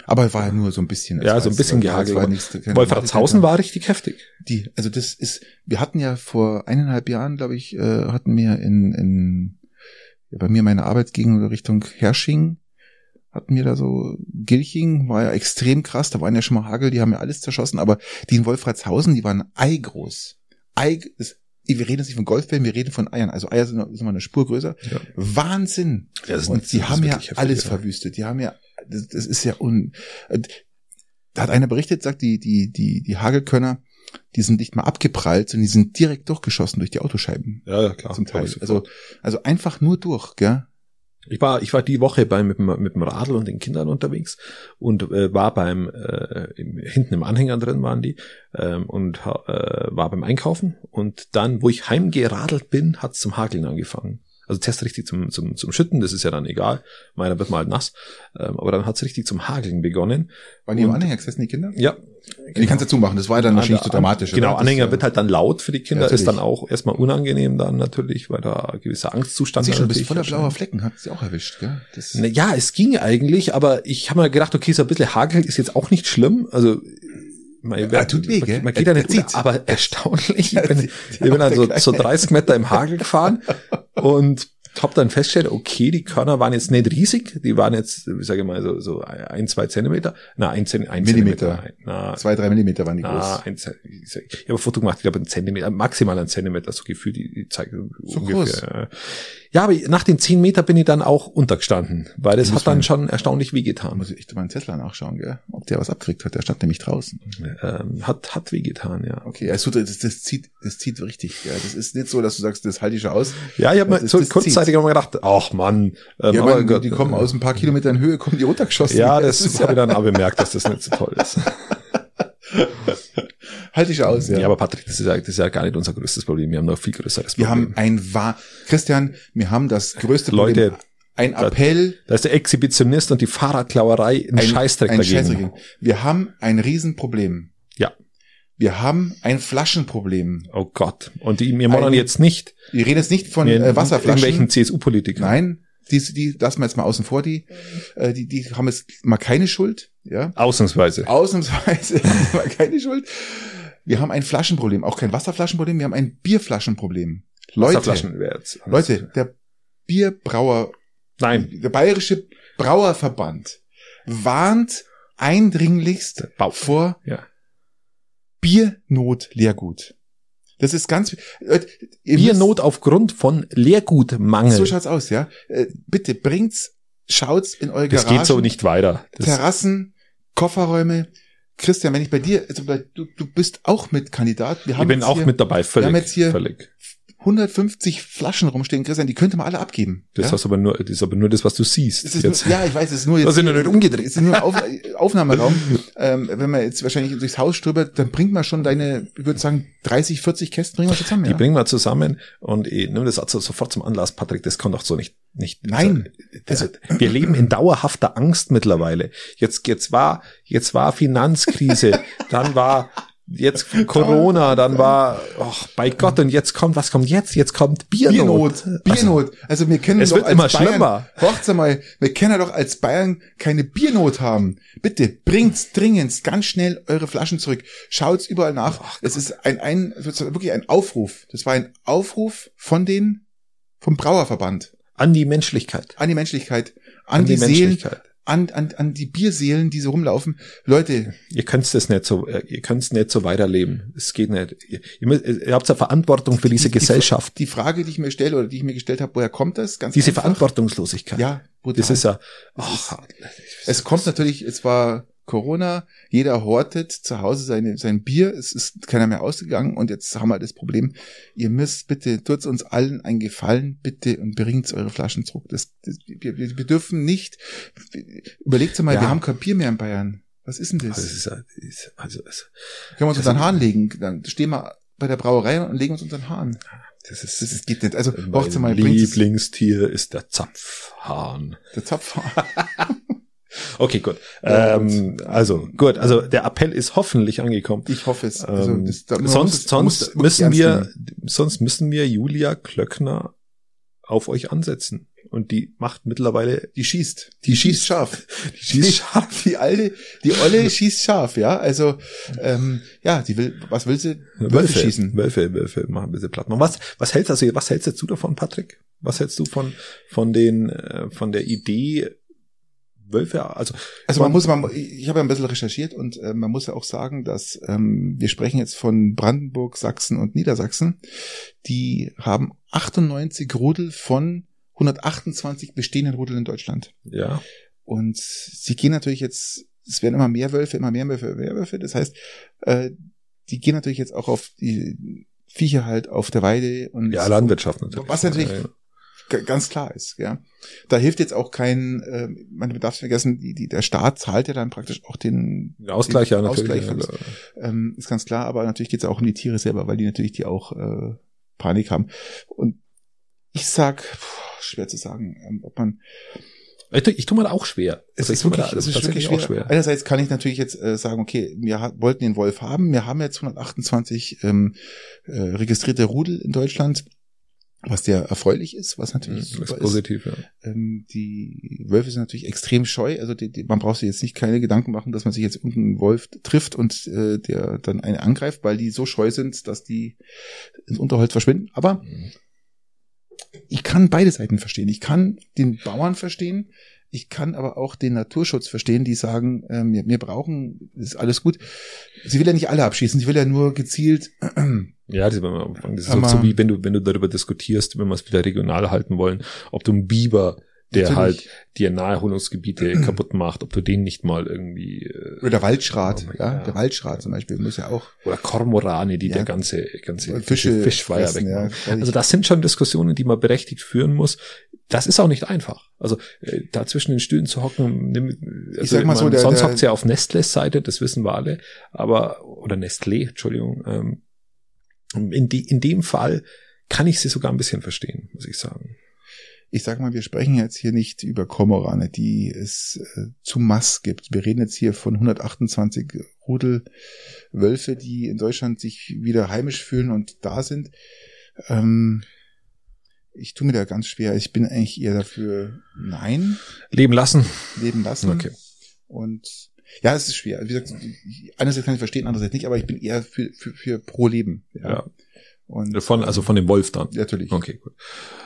Aber es war ja nur so ein bisschen. Ja, so ein bisschen gehagelt. keine Wolfratshausen war richtig heftig. Die, also das ist, wir hatten ja vor eineinhalb Jahren, glaube ich, äh, hatten wir in, in ja, bei mir meine Arbeitsgegend Richtung Hersching, hatten wir da so, Gilching war ja extrem krass, da waren ja schon mal Hagel, die haben ja alles zerschossen, aber die in Wolfratshausen, die waren eigroß. Ei, das, wir reden jetzt nicht von Golfbällen, wir reden von Eiern. Also Eier sind, noch- sind mal eine Spur größer. Ja. Wahnsinn. Ist- Und ist haben ja alles ja. verwüstet. Die haben ja, das, das ist ja un, da hat einer berichtet, sagt, die, die, die, die Hagelkörner, die sind nicht mal abgeprallt, sondern die sind direkt durchgeschossen durch die Autoscheiben. Ja, ja, klar. zum Teil. Also, also einfach nur durch, gell? ich war, ich war die Woche bei, mit, dem, mit dem Radl und den Kindern unterwegs und äh, war beim, äh, im, hinten im Anhänger drin waren die ähm, und äh, war beim Einkaufen und dann, wo ich heimgeradelt bin, hat's zum Hageln angefangen. Also zuerst richtig zum, zum, zum Schütten, das ist ja dann egal, meiner wird mal halt nass, ähm, aber dann hat's richtig zum Hageln begonnen. Waren die im Anhänger gesessen, die Kinder? Ja. Die kannst du zumachen, das war dann wahrscheinlich so dramatisch. Genau, oder? Das, Anhänger äh, wird halt dann laut für die Kinder, Ja, ist dann auch erstmal unangenehm dann natürlich, weil da ein gewisser Angstzustand du, du bist natürlich voller blauer Flecken, hat sie auch erwischt, gell? Das, Na Ja, es ging eigentlich, aber ich habe mir gedacht, okay, so ein bisschen Hagel ist jetzt auch nicht schlimm. Also man, Ja, tut weh, gell? man geht ja nicht zieht. aber erstaunlich. Er Ich bin, ich bin also so Kleine. 30 Meter im Hagel gefahren und hab dann festgestellt, okay, die Körner waren jetzt nicht riesig, die waren jetzt, wie sage ich mal, so, so ein, zwei Zentimeter, na, ein, Zent, ein Millimeter. Zentimeter, na, zwei, drei Millimeter waren die na, groß. ein, ich habe ein Foto gemacht, ich glaube ein Zentimeter, maximal ein Zentimeter, so gefühlt, die, die zeigt So ungefähr. Ja, aber nach den zehn Meter bin ich dann auch untergestanden, weil das hat dann schon erstaunlich wehgetan. muss ich echt mal einen Tesla nachschauen, gell? Ob der was abkriegt hat. Der stand nämlich draußen. Ähm, hat, hat wehgetan, ja. Okay, also das, das zieht, das zieht richtig. Gell? Das ist nicht so, dass du sagst, das halte ich schon aus. Ja, ich habe Das mir ist- so das kurzzeitig zieht. mal gedacht, ach Mann, ähm, Ja, aber man, Gott, die kommen aus ein paar Kilometern Höhe, kommen die runtergeschossen. Ja, das, ist habe ich dann auch bemerkt, dass das nicht so toll ist. halte ich aus, ja. Ja, aber Patrick, das ist ja, das ist ja gar nicht unser größtes Problem. Wir haben noch ein viel größeres wir Problem. haben ein wahr, Christian, wir haben das größte Leute, Problem. Ein Appell, da ist der Exhibitionist und die Fahrradklauerei ein, Scheißdreck ein dagegen. Scheißdreck. Wir haben ein Riesenproblem. Ja. Wir haben ein Flaschenproblem. Oh Gott. Und die, wir Ein- jetzt nicht Wir reden jetzt nicht von wir- äh, Wasserflaschen. irgendwelchen CSU-Politikern. Nein, die, die lassen wir jetzt mal außen vor, die, äh, die, die haben jetzt mal keine Schuld, ja. Ausnahmsweise. Ausnahmsweise wir mal keine Schuld. Wir haben ein Flaschenproblem, auch kein Wasserflaschenproblem, wir haben ein Bierflaschenproblem. Leute. Leute, der Bierbrauer, Nein. der Bayerische Brauerverband warnt eindringlichst Bau. vor Ja. Biernot-Leergut. Das ist ganz, Leute, Biernot aufgrund von Leergutmangel. So schaut's aus, ja. Äh, bitte bringt's schaut's in eure Das Garagen, geht so nicht weiter. Das, Terrassen, Kofferräume. Christian, wenn ich bei dir, also bei, du, du bist auch mit Kandidat. Wir ich haben bin jetzt auch hier mit dabei, völlig. haben jetzt hier- völlig. 150 Flaschen rumstehen, Christian, die könnte man alle abgeben. Das, ja? hast aber nur, das ist aber nur das, was du siehst. Es ist Jetzt. nur, ja, ich weiß, es ist nur jetzt. Das sind ja nicht umgedreht. Es ist nur ein Auf, Aufnahmeraum. ähm, wenn man jetzt wahrscheinlich durchs Haus ströbert, dann bringt man schon deine, ich würde sagen, 30, 40 Kästen bringen wir zusammen. Die Ja? bringen wir zusammen und ich nehme das also sofort zum Anlass, Patrick, das kann doch so nicht, nicht. Nein. Also, wir leben in dauerhafter Angst mittlerweile. Jetzt, jetzt war, jetzt war Finanzkrise, dann war jetzt Corona, dann war, ach, bei Gott, und jetzt kommt, was kommt jetzt? Jetzt kommt Biernot. Biernot, Biernot. Also, wir kennen es doch wird als immer Bayern, schlimmer. Horcht's mal, wir können ja doch als Bayern keine Biernot haben. Bitte bringt's dringend ganz schnell eure Flaschen zurück. Schaut's überall nach. es ist ein, ein wirklich ein Aufruf. Das war ein Aufruf von den vom Brauerverband An die Menschlichkeit. an die Menschlichkeit, an, die, Seelen, Menschlichkeit. An, an, an die Bierseelen, die so rumlaufen. Leute, Ihr könnt's das nicht so, äh, ihr könnt's nicht so weiterleben. Es geht nicht. Ihr, ihr, müsst- ihr habt ja Verantwortung für diese die- die- Gesellschaft. die Frage, die ich mir stelle oder die ich mir gestellt habe, woher kommt das? Ganz diese einfach. Verantwortungslosigkeit. Ja, brutal. Das ist ja, Das ach, Es kommt natürlich, es war Corona, jeder hortet zu Hause seine, sein Bier, es ist keiner mehr ausgegangen und jetzt haben wir das Problem, ihr müsst bitte, tut uns allen einen Gefallen, bitte und bringt eure Flaschen zurück. Das, das, wir, wir dürfen nicht, überlegt mal, Ja. wir haben kein Bier mehr in Bayern. Was ist denn das? Also, ist, ist, also es, Können wir uns unter den Haaren legen? Dann stehen wir bei der Brauerei und legen uns unter den Haaren. das ist, Das ist, geht nicht. Also, mein mal, Lieblingstier ist der Zapfhahn. der Zapf. Okay, gut. Ja, Ähm, also gut, also der Appell ist hoffentlich angekommen. Ich hoffe es. Also, Ähm, das, da- man sonst, muss muss sonst wirklich müssen wir, sonst müssen wir Julia Klöckner auf euch ansetzen. Und die macht mittlerweile, Die schießt. Die schießt scharf. die schießt scharf. Die alte, die Olle schießt scharf, ja. Also, ähm, ja, die will, was will sie? Wölfe schießen. Wölfe, Wölfe machen ein bisschen platt. machen. Was, was hältst also, was hältst du davon, Patrick? Was hältst du von, von den, äh, von der Idee, Wölfe, also, Also man muss, man, ich habe ja ein bisschen recherchiert und äh, man muss ja auch sagen, dass ähm, wir sprechen jetzt von Brandenburg, Sachsen und Niedersachsen. Die haben 98 Rudel von 128 bestehenden Rudeln in Deutschland. ja, Und sie gehen natürlich jetzt, es werden immer mehr Wölfe, immer mehr Wölfe, mehr Wölfe. Das heißt, äh, die gehen natürlich jetzt auch auf die Viecher halt auf der Weide und ja, Landwirtschaft natürlich. Was natürlich Ja, ja. Ganz klar ist, ja. Da hilft jetzt auch kein, äh, man darf vergessen, die, die, der Staat zahlt ja dann praktisch auch den, Der Ausgleich, ja, den natürlich. Ausgleich ja, ähm, ist ganz klar, aber natürlich geht es auch um die Tiere selber, weil die natürlich die auch äh, Panik haben. Und ich sag, puh, schwer zu sagen, ähm, ob man Ich, tu- ich tue mir da auch schwer. es Also ist wirklich, da es ist wirklich schwer. Einerseits kann ich natürlich jetzt äh, sagen, okay, wir ha wollten den Wolf haben. Wir haben jetzt 128 ähm, äh, registrierte Rudel in Deutschland, was sehr erfreulich ist, was Mhm, natürlich ist super ist. positiv, ja. Ähm, die Wölfe sind natürlich extrem scheu. Also die, die, man braucht sich jetzt nicht keine Gedanken machen, dass man sich jetzt irgendeinen Wolf trifft und äh, der dann einen angreift, weil die so scheu sind, dass die ins Unterholz verschwinden. Aber Mhm. ich kann beide Seiten verstehen. Ich kann den Bauern verstehen. Ich kann aber auch den Naturschutz verstehen, die sagen, ähm, wir, wir brauchen, ist alles gut. Sie will ja nicht alle abschießen, sie will ja nur gezielt. Ja, das, ist am Anfang. das ist Aber- so, so wie wenn du, wenn du darüber diskutierst, wenn wir es wieder regional halten wollen, ob du einen Biber, der Natürlich. halt dir Naherholungsgebiete kaputt macht, ob du den nicht mal irgendwie äh, Oder Waldschrat, Oh ja, ja. der Waldschrat zum Beispiel muss ja auch oder Kormorane, die Ja. der ganze ganze Fische Fischweiher fressen, ja. Also das sind schon Diskussionen, die man berechtigt führen muss. Das ist auch nicht einfach. Also äh, da zwischen den Stühlen zu hocken, nimm, also sag mal so, der- sonst der- hockt ja auf Nestles Seite, das wissen wir alle, aber oder Nestlé, Entschuldigung. Ähm, in, die, in dem Fall kann ich sie sogar ein bisschen verstehen, muss ich sagen. ich sag mal, wir sprechen jetzt hier nicht über Kormorane, die es äh, zu Mass gibt. Wir reden jetzt hier von 128 Rudel Wölfe, die in Deutschland sich wieder heimisch fühlen und da sind. Ähm, ich tue mir da ganz schwer. Ich bin eigentlich eher dafür Nein Leben lassen. leben lassen. Okay. Und ja, es ist schwer. Wie gesagt, einerseits kann ich verstehen, andererseits nicht, aber ich bin eher für, für, für pro Leben. Ja. Ja. Und Von, also von dem Wolf dann. natürlich. Okay, gut.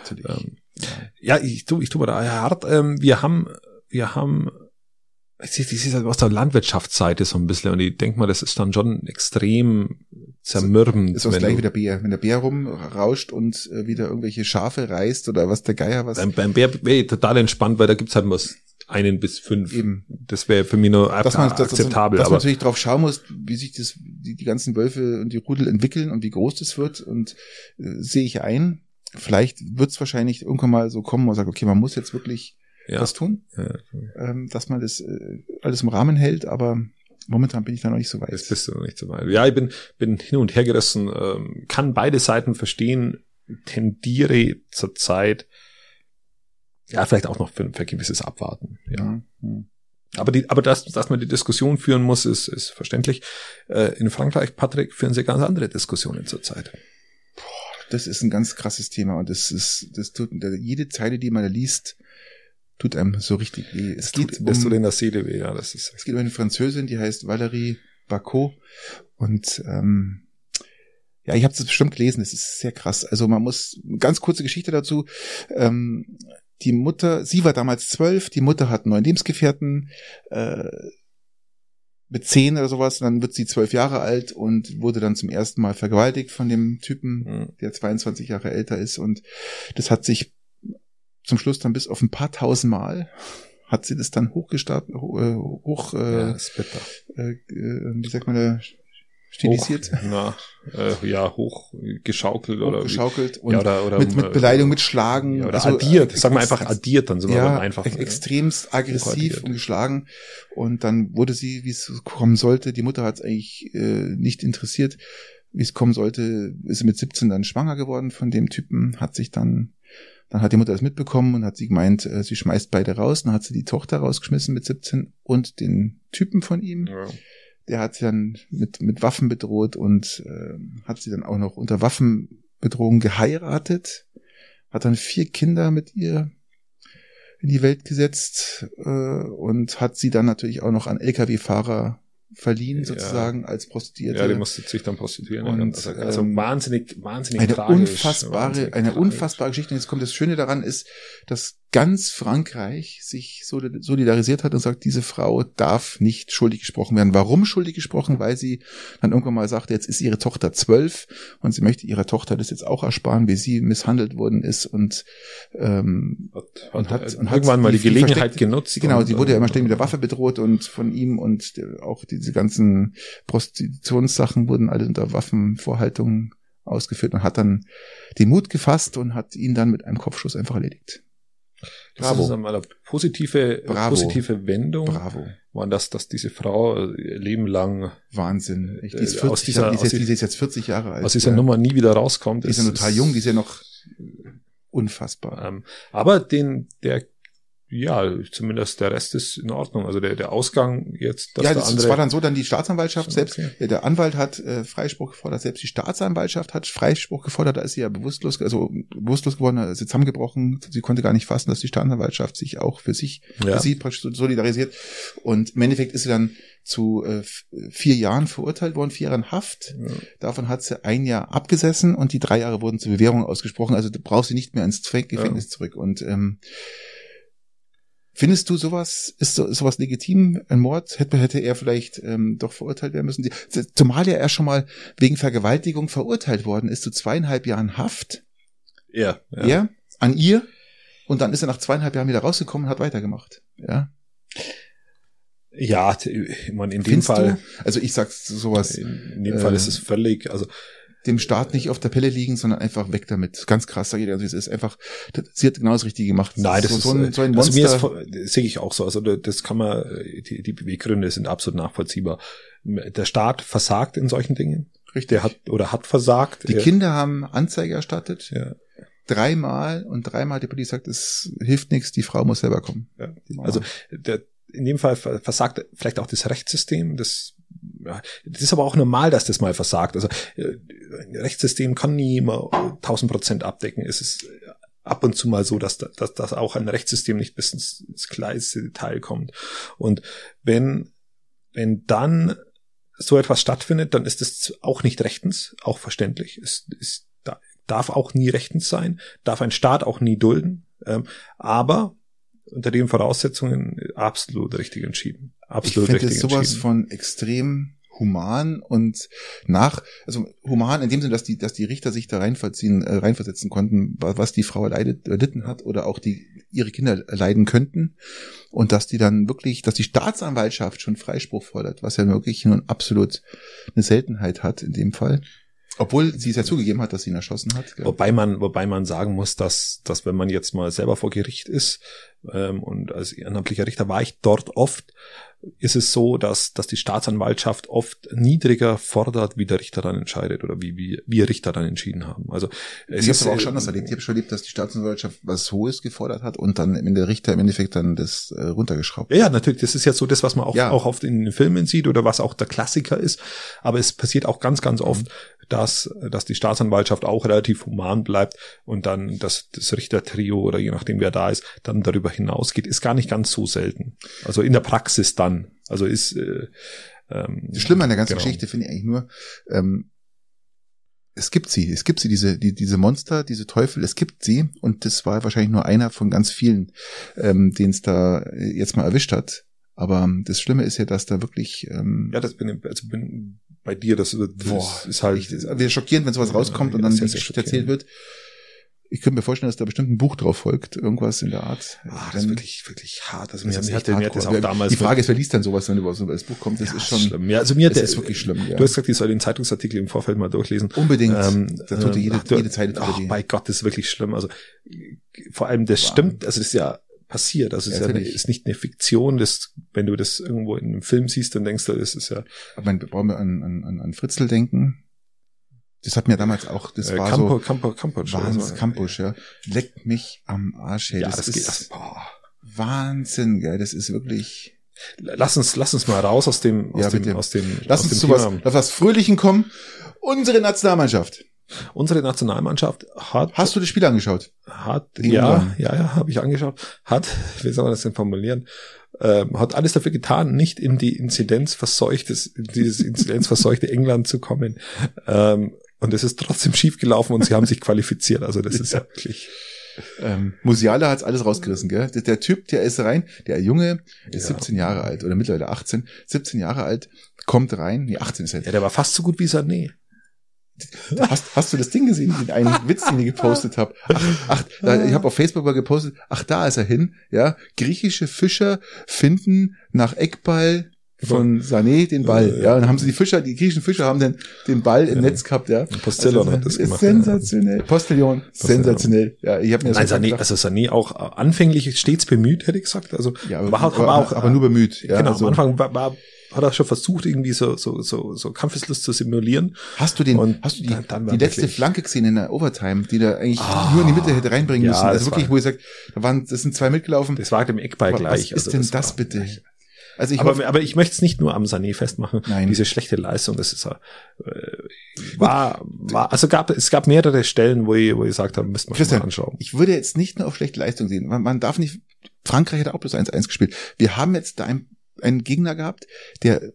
natürlich. Ähm, Ja. Ja, ich tu, ich tu mir da hart. Ähm, wir haben, wir haben, es ist, das ist halt aus der Landwirtschaftsseite so ein bisschen und ich denke mal, das ist dann schon extrem zermürbend. Ist was wenn gleich du- wie der Bär. Wenn der Bär rumrauscht und äh, wieder irgendwelche Schafe reißt oder was der Geier was. Beim, beim Bär ich total entspannt, weil da gibt's halt was einen bis fünf. Eben. Das wäre für mich nur dass man, dass, akzeptabel. dass man aber natürlich drauf schauen muss, wie sich das, die, die ganzen Wölfe und die Rudel entwickeln und wie groß das wird und äh, sehe ich ein. Vielleicht wird es wahrscheinlich irgendwann mal so kommen, wo man sagt, okay, man muss jetzt wirklich ja, was tun, ja, ähm, dass man das äh, alles im Rahmen hält, aber momentan bin ich da noch nicht so weit. das bist du noch nicht so weit. Ja, ich bin, bin hin und her gerissen, ähm, kann beide Seiten verstehen, tendiere zurzeit ja, vielleicht auch noch für, für ein gewisses Abwarten. Ja. ja. hm. Aber, die, aber dass, dass man die Diskussion führen muss, ist, ist verständlich. Äh, in Frankreich, Patrick, führen sie ganz andere Diskussionen zurzeit. Das ist ein ganz krasses Thema und das ist, das tut, jede Zeile, die man da liest, tut einem so richtig weh. Es geht Tut, das tut um, in der Seele weh, ja, das ist. es geht um eine Französin, die heißt Valérie Bacot und ähm, ja, ich habe es bestimmt gelesen, es ist sehr krass. Also man muss, ganz kurze Geschichte dazu, ähm, die Mutter, sie war damals zwölf, die Mutter hat einen neuen Lebensgefährten, äh, mit zehn oder sowas, dann wird sie zwölf Jahre alt und wurde dann zum ersten Mal vergewaltigt von dem Typen, Mhm. der 22 Jahre älter ist und das hat sich zum Schluss dann bis auf ein paar tausend Mal hat sie das dann hochgestapelt, hoch, äh, hoch Ja, äh, äh, äh, wie sagt man stilisiert, Hoch, na, äh, ja, hochgeschaukelt oder, hochgeschaukelt und ja, oder, oder mit, mit äh, Beleidigung, mit Schlagen. Ja, oder also, addiert. äh, Sagen wir einfach addiert, dann sind wir ja, dann einfach. ex- extremst aggressiv und geschlagen. Und dann wurde sie, wie es kommen sollte, die Mutter hat es eigentlich äh, nicht interessiert, wie es kommen sollte, ist sie mit 17 dann schwanger geworden von dem Typen, hat sich dann, dann hat die Mutter das mitbekommen und hat sie gemeint, äh, sie schmeißt beide raus, dann hat sie die Tochter rausgeschmissen mit 17 und den Typen von ihm. ja. Der hat sie dann mit, mit Waffen bedroht und äh, hat sie dann auch noch unter Waffenbedrohung geheiratet, hat dann vier Kinder mit ihr in die Welt gesetzt äh, und hat sie dann natürlich auch noch an Lkw-Fahrer verliehen, Ja. sozusagen, als Prostituierte. ja, die musste sich dann prostituieren. Und, also, also ähm, wahnsinnig, wahnsinnig eine tragisch. unfassbare, wahnsinnig eine tragisch. unfassbare Geschichte. Und jetzt kommt das Schöne daran ist, dass ganz Frankreich sich solid- solidarisiert hat und sagt, diese Frau darf nicht schuldig gesprochen werden. Warum schuldig gesprochen? Weil sie dann irgendwann mal sagte, jetzt ist ihre Tochter zwölf und sie möchte ihrer Tochter das jetzt auch ersparen, wie sie misshandelt worden ist und ähm, Hat, Und hat, hat- äh, und hat irgendwann mal die Gelegenheit genutzt. genau, und- sie wurde ja immer und- ständig mit der Waffe bedroht und von ihm und auch diese ganzen Prostitutionssachen wurden alle unter Waffenvorhaltung ausgeführt und hat dann den Mut gefasst und hat ihn dann mit einem Kopfschuss einfach erledigt. Das Bravo. ist einmal eine positive, Bravo. positive Wendung, Bravo. war das, dass diese Frau ihr Leben lang Wahnsinn. Echt, Die ist Äh, 40, aus dieser- die, ist jetzt, die ist jetzt 40 Jahre alt. aus dieser ja. Nummer nie wieder rauskommt. Die ist ja total jung, die ist ja noch unfassbar. Ähm, aber den, der, ja, zumindest der Rest ist in Ordnung. Also der, der Ausgang jetzt, dass ja, der das, andere. das war dann so, dann die Staatsanwaltschaft selbst, Okay. ja, der Anwalt hat äh, Freispruch gefordert, selbst die Staatsanwaltschaft hat Freispruch gefordert, da ist sie ja bewusstlos, also bewusstlos geworden, ist sie zusammengebrochen, sie konnte gar nicht fassen, dass die Staatsanwaltschaft sich auch für sich, Ja. für sie praktisch so solidarisiert und im Endeffekt ist sie dann zu äh, vier Jahren verurteilt worden, vier Jahren Haft, Ja. davon hat sie ein Jahr abgesessen und die drei Jahre wurden zur Bewährung ausgesprochen, also du brauchst sie nicht mehr ins Gefängnis zurück und ähm, Findest du sowas, ist so, sowas legitim? Ein Mord hätte, hätte er vielleicht ähm, doch verurteilt werden müssen. Die- Zumal ja er schon mal wegen Vergewaltigung verurteilt worden ist zu zweieinhalb Jahren Haft. Ja, ja. Er an ihr und dann ist er nach zweieinhalb Jahren wieder rausgekommen und hat weitergemacht. Ja. Ja, t- ich meine, in dem Findest Fall, du? Also ich sag's sowas, in, in dem äh, Fall ist es völlig, also dem Staat nicht auf der Pelle liegen, sondern einfach weg damit. Ganz krass, sag ich dir. Also es ist einfach, das- sie hat genau das Richtige gemacht. Nein, das so, ist so ein, so ein also mir ist, Monster. voll- das sehe ich auch so. Also das kann man, äh, die, die Beweggründe sind absolut nachvollziehbar. Der Staat versagt in solchen Dingen. richtig. Der hat oder hat versagt. die Er- Kinder haben Anzeige erstattet. Ja. dreimal und dreimal hat die Polizei sagt, es hilft nichts, die Frau muss selber kommen. Ja. Also der, in dem Fall ver- versagt vielleicht auch das Rechtssystem. Das, ja, das ist aber auch normal, dass das mal versagt. Also äh, ein Rechtssystem kann nie immer 1000 Prozent abdecken. Es ist äh, ab und zu mal so, dass, da- dass, dass auch ein Rechtssystem nicht bis ins, ins kleinste Detail kommt. Und wenn, wenn dann so etwas stattfindet, dann ist es auch nicht rechtens, auch verständlich. Es, es da- darf auch nie rechtens sein, darf ein Staat auch nie dulden. Ähm, aber unter den Voraussetzungen absolut richtig entschieden. ich Absolut finde richtig es sowas entschieden. von extrem human und nach, also human in dem Sinne, dass die, dass die Richter sich da reinverziehen, äh, reinversetzen konnten, was die Frau erleidet, erlitten hat oder auch die ihre Kinder leiden könnten und dass die dann wirklich, dass die Staatsanwaltschaft schon Freispruch fordert, was ja wirklich nun absolut eine Seltenheit hat in dem Fall. Obwohl sie es ja zugegeben hat, dass sie ihn erschossen hat. Gell? Wobei man, wobei man sagen muss, dass, dass wenn man jetzt mal selber vor Gericht ist ähm, und als ehrenamtlicher Richter war ich dort oft, ist es so, dass, dass die Staatsanwaltschaft oft niedriger fordert, wie der Richter dann entscheidet oder wie, wie wir Richter dann entschieden haben. Also es ich aber auch schon das erlebt. Ich habe schon erlebt, dass die Staatsanwaltschaft was Hohes gefordert hat und dann der Richter im Endeffekt dann das äh, runtergeschraubt. Ja, ja, natürlich. Das ist ja so das, was man auch, ja. auch oft in den Filmen sieht oder was auch der Klassiker ist. Aber es passiert auch ganz, ganz oft, mhm. dass, dass die Staatsanwaltschaft auch relativ human bleibt und dann das, das Richtertrio oder je nachdem wer da ist, dann darüber hinausgeht. Ist gar nicht ganz so selten. Also in der Praxis dann an. Also ist äh, ähm, das Schlimme an der ganzen genau. Geschichte finde ich eigentlich nur, ähm, es gibt sie, es gibt sie, diese, die, diese Monster, diese Teufel, es gibt sie und das war wahrscheinlich nur einer von ganz vielen, ähm, den es da jetzt mal erwischt hat. Aber das Schlimme ist ja, dass da wirklich ähm, ja, das bin also bin bei dir, das, das boah, ist halt ich, das schockierend, wenn sowas rauskommt ja, und dann die Geschichte erzählt wird. Ich könnte mir vorstellen, dass da bestimmt ein Buch drauf folgt, irgendwas in der Art. Ah, das ist wirklich, wirklich hart. Also mir, mir, hat, mir hat das auch damals. Die Frage ist, wer liest dann sowas, wenn über so ein Buch kommt? Das ja, ist schon schlimm. Ja, also mir hat das ist wirklich schlimm. Ja. Du hast gesagt, ich soll den Zeitungsartikel im Vorfeld mal durchlesen. Unbedingt. Ähm, da tut jede, ach, du, jede Zeit. Ach, bei Gott, das ist wirklich schlimm. Also vor allem, das wow. stimmt. Also das ist ja passiert. Also es ja, ist, ja eine, ist nicht eine Fiktion, das, wenn du das irgendwo in einem Film siehst, dann denkst du, das ist ja. Aber man brauchen wir an, an, an Fritzl denken. Das hat mir damals auch, das äh, war Campo, so Campo, Campo, Wahnsinn, so, Campus, ja. Leckt mich am Arsch, ey. Ja, das, das ist das, boah. Wahnsinn, gell, das ist wirklich. Lass uns, lass uns mal raus aus dem, aus ja, dem, aus dem, lass aus uns dem zu was, auf was Fröhlichen kommen. Unsere Nationalmannschaft. Unsere Nationalmannschaft hat. Hast du das Spiel angeschaut? Hat, ja, ja, ja, habe ich angeschaut. Hat, wie soll man das denn formulieren? Ähm, hat alles dafür getan, nicht in die Inzidenzverseuchtes, in dieses Inzidenzverseuchte England zu kommen. Ähm, und es ist trotzdem schief gelaufen und sie haben sich qualifiziert. Also das ist ja wirklich. Ähm, Musiala hat's alles rausgerissen, gell? Der, der, Typ, der ist rein, der Junge ist ja. 17 Jahre alt oder mittlerweile 18, 17 Jahre alt, kommt rein, nee, 18 ist er. Ja, der war fast so gut wie Sané. Hast, hast du das Ding gesehen, den einen Witz, den ich gepostet habe? Ach, ach da, ich habe auf Facebook mal gepostet, ach, da ist er hin, ja. Griechische Fischer finden nach Eckball von Sané den Ball. Ja, ja, dann haben sie die Fischer, die griechischen Fischer haben den, den Ball im ja. Netz gehabt, ja. Postillon also, hat das gemacht. Sensationell. Ja. Postillon, sensationell. Ja, ich habe mir das Nein, Sané, also Sané auch anfänglich stets bemüht, hätte ich gesagt. Also ja, aber, war, aber, auch, aber nur bemüht. Ja, genau, also. am Anfang war, war hat er schon versucht, irgendwie so, so, so, so Kampfeslust zu simulieren. Hast du den, und hast du die, dann, dann die letzte Flanke gesehen in der Overtime, die da eigentlich oh, nur in die Mitte hätte reinbringen ja, müssen? Also wirklich, war, wo ich sag, da waren, das sind zwei mitgelaufen. Das war dem Eckball gleich. Was ist also denn das, das bitte? Also ich aber, hoffe, aber ich möchte es nicht nur am Sané festmachen. Nein. Diese schlechte Leistung, das ist äh, war, war, also gab es gab mehrere Stellen, wo ich, wo ich gesagt habe, müsste man mal anschauen. Ich würde jetzt nicht nur auf schlechte Leistung sehen. Man, man darf nicht. Frankreich hat auch bloß 1-1 gespielt. Wir haben jetzt da einen, einen Gegner gehabt, der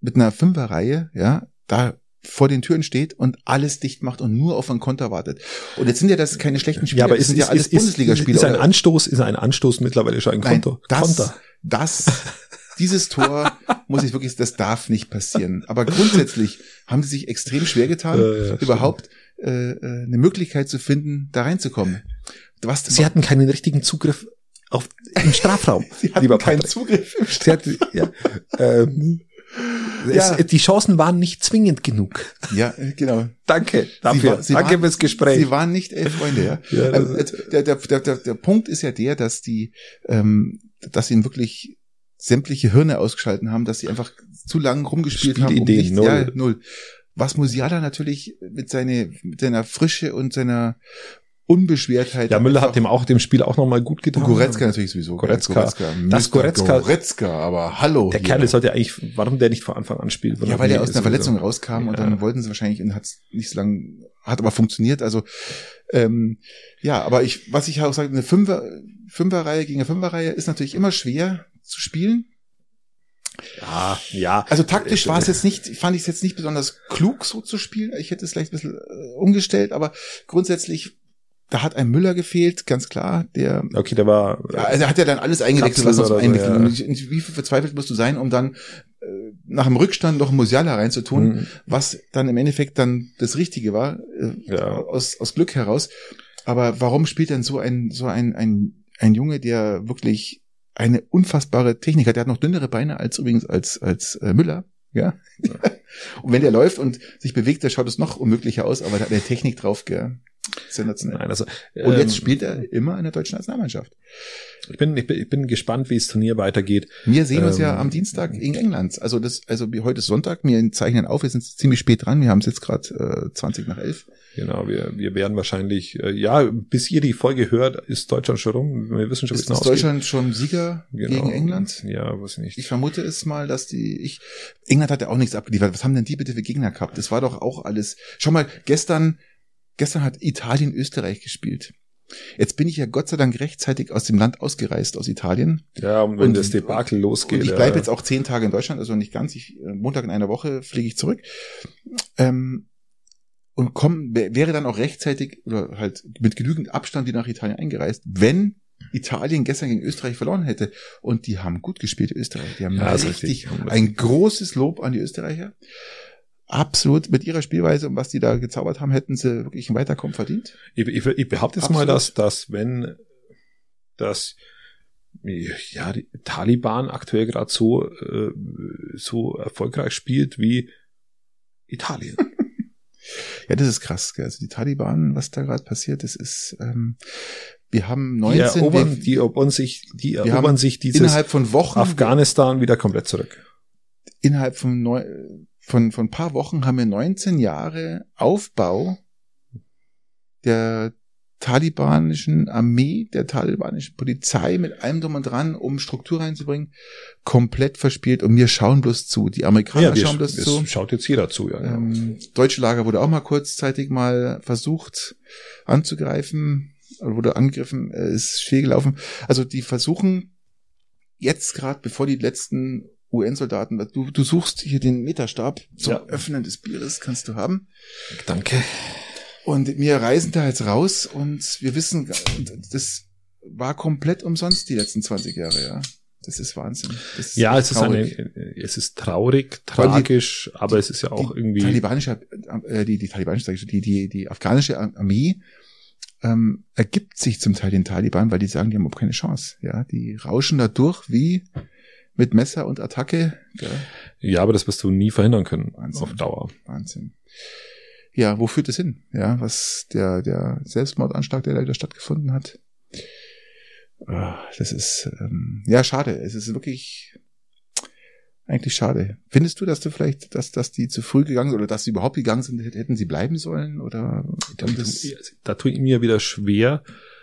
mit einer Fünferreihe, ja, da vor den Türen steht und alles dicht macht und nur auf einen Konter wartet. Und jetzt sind ja das keine schlechten Spiele, ja, aber es sind ist, ja alles Bundesligaspiele. Ist ein Anstoß, ist ein Anstoß mittlerweile schon ein Konter. Nein, das, Konter. Das dieses Tor muss ich wirklich, das darf nicht passieren. Aber grundsätzlich haben sie sich extrem schwer getan, äh, ja, überhaupt äh, äh, eine Möglichkeit zu finden, da reinzukommen. Was sie hatten keinen richtigen Zugriff auf im Strafraum. sie hatten lieber keinen Zugriff im Strafraum. Hatte, ja, ähm, ja. Es, die Chancen waren nicht zwingend genug. Ja, genau. Danke dafür. War, Danke waren, fürs Gespräch. Sie waren nicht elf Freunde, ja. ja ähm, der, der, der, der, der Punkt ist ja der, dass die, ähm, dass ihnen wirklich sämtliche Hirne ausgeschalten haben, dass sie einfach zu lang rumgespielt haben. Um nichts, null. Ja, null. Was Musiala natürlich mit, seine, mit seiner Frische und seiner Unbeschwertheit. Ja, Müller hat dem auch dem Spiel auch nochmal gut getan. Goretzka natürlich sowieso. Goretzka. Goretzka. Das Goretzka. Goretzka, aber hallo. Der hier. Kerl sollte eigentlich, warum der nicht von Anfang an spielt? Ja, weil er aus einer Verletzung so. rauskam ja. und dann wollten sie wahrscheinlich und hat nicht so lange, hat aber funktioniert. Also ähm, ja, aber ich, was ich auch sage, eine Fünfer, Fünferreihe gegen eine Fünferreihe ist natürlich immer schwer zu spielen. Ja, ja. Also taktisch war es jetzt nicht, fand ich es jetzt nicht besonders klug, so zu spielen. Ich hätte es vielleicht ein bisschen äh, umgestellt, aber grundsätzlich da hat ein Müller gefehlt, ganz klar. Der okay, der war. Ja, also er hat ja dann alles eingewechselt, was aus so, eingewechselt. Ja. Und wie viel verzweifelt musst du sein, um dann äh, nach dem Rückstand noch ein Musiala reinzutun, mhm. was dann im Endeffekt dann das Richtige war, äh, ja. aus, aus Glück heraus. Aber warum spielt denn so ein, so ein, ein, ein Junge, der wirklich eine unfassbare Technik hat, der hat noch dünnere Beine als übrigens als, als äh, Müller, ja. ja. und wenn der läuft und sich bewegt, dann schaut es noch unmöglicher aus, aber da hat er Technik drauf, gell. Sensationell. Nein, also, und jetzt ähm, spielt er immer in der deutschen Nationalmannschaft. Ich bin, ich bin, ich bin gespannt, wie das Turnier weitergeht. Wir sehen ähm, uns ja ähm, am Dienstag gegen England. Also das, also wie heute ist Sonntag, wir zeichnen auf, wir sind ziemlich spät dran, wir haben es jetzt gerade äh, 20 nach 11. Genau, wir, wir werden wahrscheinlich, äh, ja, bis ihr die Folge hört, ist Deutschland schon rum. Wir wissen schon, wie es Ist Deutschland schon Sieger genau. gegen England? Ja, weiß ich nicht. Ich vermute es mal, dass die, ich, England hat ja auch nichts abgeliefert. Was haben denn die bitte für Gegner gehabt? Das war doch auch alles. Schau mal, gestern Gestern hat Italien Österreich gespielt. Jetzt bin ich ja Gott sei Dank rechtzeitig aus dem Land ausgereist, aus Italien. Ja, und wenn und, das Debakel losgeht. Und ich bleibe ja. jetzt auch zehn Tage in Deutschland, also nicht ganz. Ich, äh, Montag in einer Woche fliege ich zurück. Ähm, und komm, wäre dann auch rechtzeitig oder halt mit genügend Abstand wieder nach Italien eingereist, wenn Italien gestern gegen Österreich verloren hätte. Und die haben gut gespielt, Österreich. Die haben ja, richtig, richtig ein großes Lob an die Österreicher absolut mit ihrer Spielweise und was die da gezaubert haben, hätten sie wirklich ein Weiterkommen verdient. Ich, ich, ich behaupte jetzt absolut. mal, dass, dass wenn das ja, die Taliban aktuell gerade so, äh, so erfolgreich spielt wie Italien. ja, das ist krass. Gell? Also die Taliban, was da gerade passiert, das ist, ähm, wir haben 19, die erobern, wir, die erobern sich, die erobern sich dieses innerhalb von Wochen Afghanistan wieder komplett zurück. Innerhalb von neun, von, von ein paar Wochen haben wir 19 Jahre Aufbau der talibanischen Armee, der talibanischen Polizei mit allem drum und dran, um Struktur reinzubringen, komplett verspielt und wir schauen bloß zu. Die Amerikaner ja, wir, schauen bloß zu. Schaut jetzt jeder zu, ja. Ähm, deutsche Lager wurde auch mal kurzzeitig mal versucht anzugreifen, wurde angegriffen, äh, ist fehlgelaufen. Also die versuchen jetzt gerade, bevor die letzten UN-Soldaten. Du, du suchst hier den Meterstab zum ja. Öffnen des Bieres, kannst du haben. Danke. Und wir reisen da jetzt raus und wir wissen, das war komplett umsonst die letzten 20 Jahre, ja. Das ist Wahnsinn. Das ist ja, es traurig. ist eine, es ist traurig, tragisch, die, aber es ist ja auch die irgendwie. Talibanische, äh, die, die talibanische, die, die, die afghanische Armee ähm, ergibt sich zum Teil den Taliban, weil die sagen, die haben überhaupt keine Chance. Ja, die rauschen da durch wie mit Messer und Attacke. Ja, ja aber das wirst du nie verhindern können Wahnsinn, auf Dauer. Wahnsinn. Ja, wo führt es hin? Ja, was der, der Selbstmordanschlag, der da stattgefunden hat. Ah, das ist, ähm, ja, schade. Es ist wirklich eigentlich schade. Findest du, dass du vielleicht, dass, dass die zu früh gegangen sind oder dass sie überhaupt gegangen sind, hätten sie bleiben sollen oder? Da, das, da tue ich mir wieder schwer,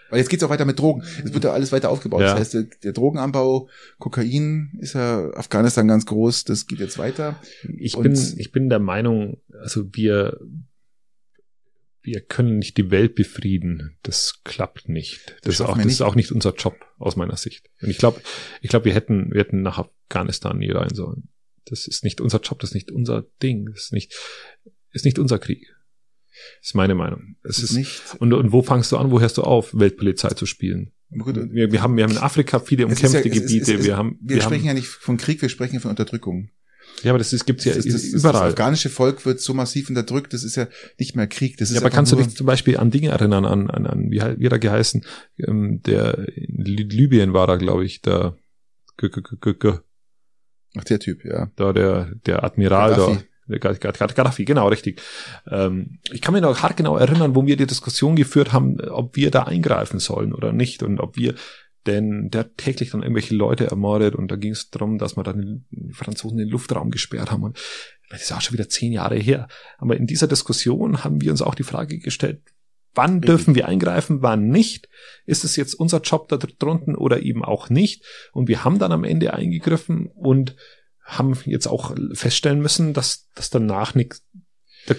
weil jetzt geht's auch weiter mit Drogen. Es wird ja alles weiter aufgebaut. Ja. Das heißt, der, der, Drogenanbau, Kokain ist ja Afghanistan ganz groß, das geht jetzt weiter. Ich bin, ich bin der Meinung, also wir, wir können nicht die Welt befrieden. Das klappt nicht. Das, das ist auch, das ist auch nicht unser Job aus meiner Sicht. Und ich glaube, ich glaube, wir hätten, wir hätten nach Afghanistan nie rein sollen. Das ist nicht unser Job, das ist nicht unser Ding, das ist nicht, ist nicht unser Krieg. Das ist meine Meinung. Es ist, nicht. Und, und wo fangst du an, wo hörst du auf, Weltpolizei zu spielen? Gut, wir, wir, haben, wir haben in Afrika viele umkämpfte ja, Gebiete. Es, es, wir haben, wir, wir sprechen haben, ja nicht von Krieg, wir sprechen von Unterdrückung. Ja, aber das ist, gibt's ja das, das, überall. Das afghanische Volk wird so massiv unterdrückt, das ist ja nicht mehr Krieg. Das ist ja, aber kannst du dich zum Beispiel an Dinge erinnern, an, an, an wie, wie er geheißen? Ähm, der in Libyen war da, glaube ich, der G -G -G -G Ach, der Typ, ja. Da der, der Admiral Gaddafi. da. Gaddafi, genau, richtig. Ähm, ich kann mich noch hart genau erinnern, wo wir die Diskussion geführt haben, ob wir da eingreifen sollen oder nicht und ob wir denn der hat täglich dann irgendwelche Leute ermordet und da ging es darum, dass wir dann die Franzosen den Luftraum gesperrt haben und das ist auch schon wieder zehn Jahre her. Aber in dieser Diskussion haben wir uns auch die Frage gestellt, wann dürfen wir eingreifen, wann nicht? Ist es jetzt unser Job da drunten oder eben auch nicht? Und wir haben dann am Ende eingegriffen und haben jetzt auch feststellen müssen, dass, dass danach nichts, da,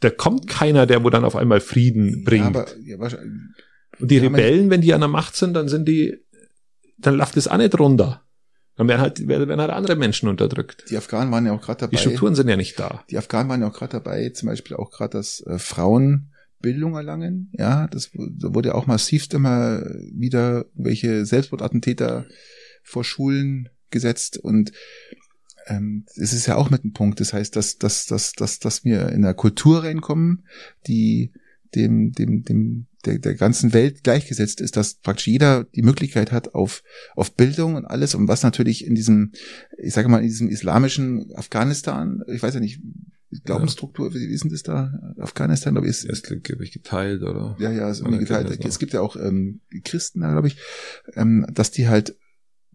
da kommt keiner, der wo dann auf einmal Frieden bringt. Ja, aber, ja, Und die Rebellen, wenn die an der Macht sind, dann sind die, dann läuft es auch nicht runter. Dann werden halt, werden halt andere Menschen unterdrückt. Die Afghanen waren ja auch gerade dabei. Die Strukturen sind ja nicht da. Die Afghanen waren ja auch gerade dabei, zum Beispiel auch gerade, dass äh, Frauen Bildung erlangen. Ja, das da wurde ja auch massivst immer wieder welche Selbstmordattentäter vor Schulen gesetzt und ähm, es ist ja auch mit einem Punkt. Das heißt, dass, dass, dass, dass, dass wir in einer Kultur reinkommen, die dem, dem, dem, der, der ganzen Welt gleichgesetzt ist, dass praktisch jeder die Möglichkeit hat auf, auf Bildung und alles und was natürlich in diesem, ich sage mal, in diesem islamischen Afghanistan, ich weiß ja nicht, Glaubensstruktur, wie ist denn das da? Afghanistan, glaube ich, ist. Ist, glaube ich, geteilt, oder? Ja, ja, ist irgendwie geteilt. Es gibt ja auch ähm, Christen, glaube ich, ähm, dass die halt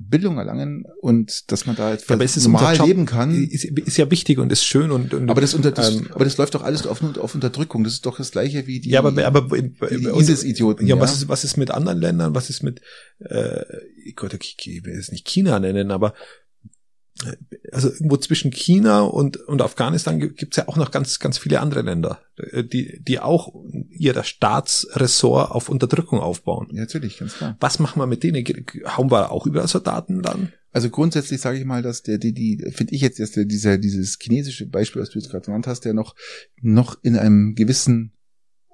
Bildung erlangen und dass man da jetzt ja, aber ist normal leben kann. Ist, ist, ja wichtig und ist schön und, und aber das, unter, das ähm, aber das läuft doch alles auf, auf Unterdrückung. Das ist doch das gleiche wie die ja aber aber die ISIS-Idioten. Ja, ja, was ist was ist mit anderen Ländern? Was ist mit äh, Gott, ich will es nicht China nennen, aber also irgendwo zwischen China und, und Afghanistan gibt es ja auch noch ganz, ganz viele andere Länder, äh, die, die auch ihr Staatsressort auf Unterdrückung aufbauen. Ja, natürlich, ganz klar. Was machen wir mit denen? Hauen wir auch überall Soldaten dann? Also grundsätzlich sage ich mal, dass der, die, die finde ich jetzt, dass der, dieser, dieses chinesische Beispiel, was du jetzt gerade genannt hast, der noch, noch in einem gewissen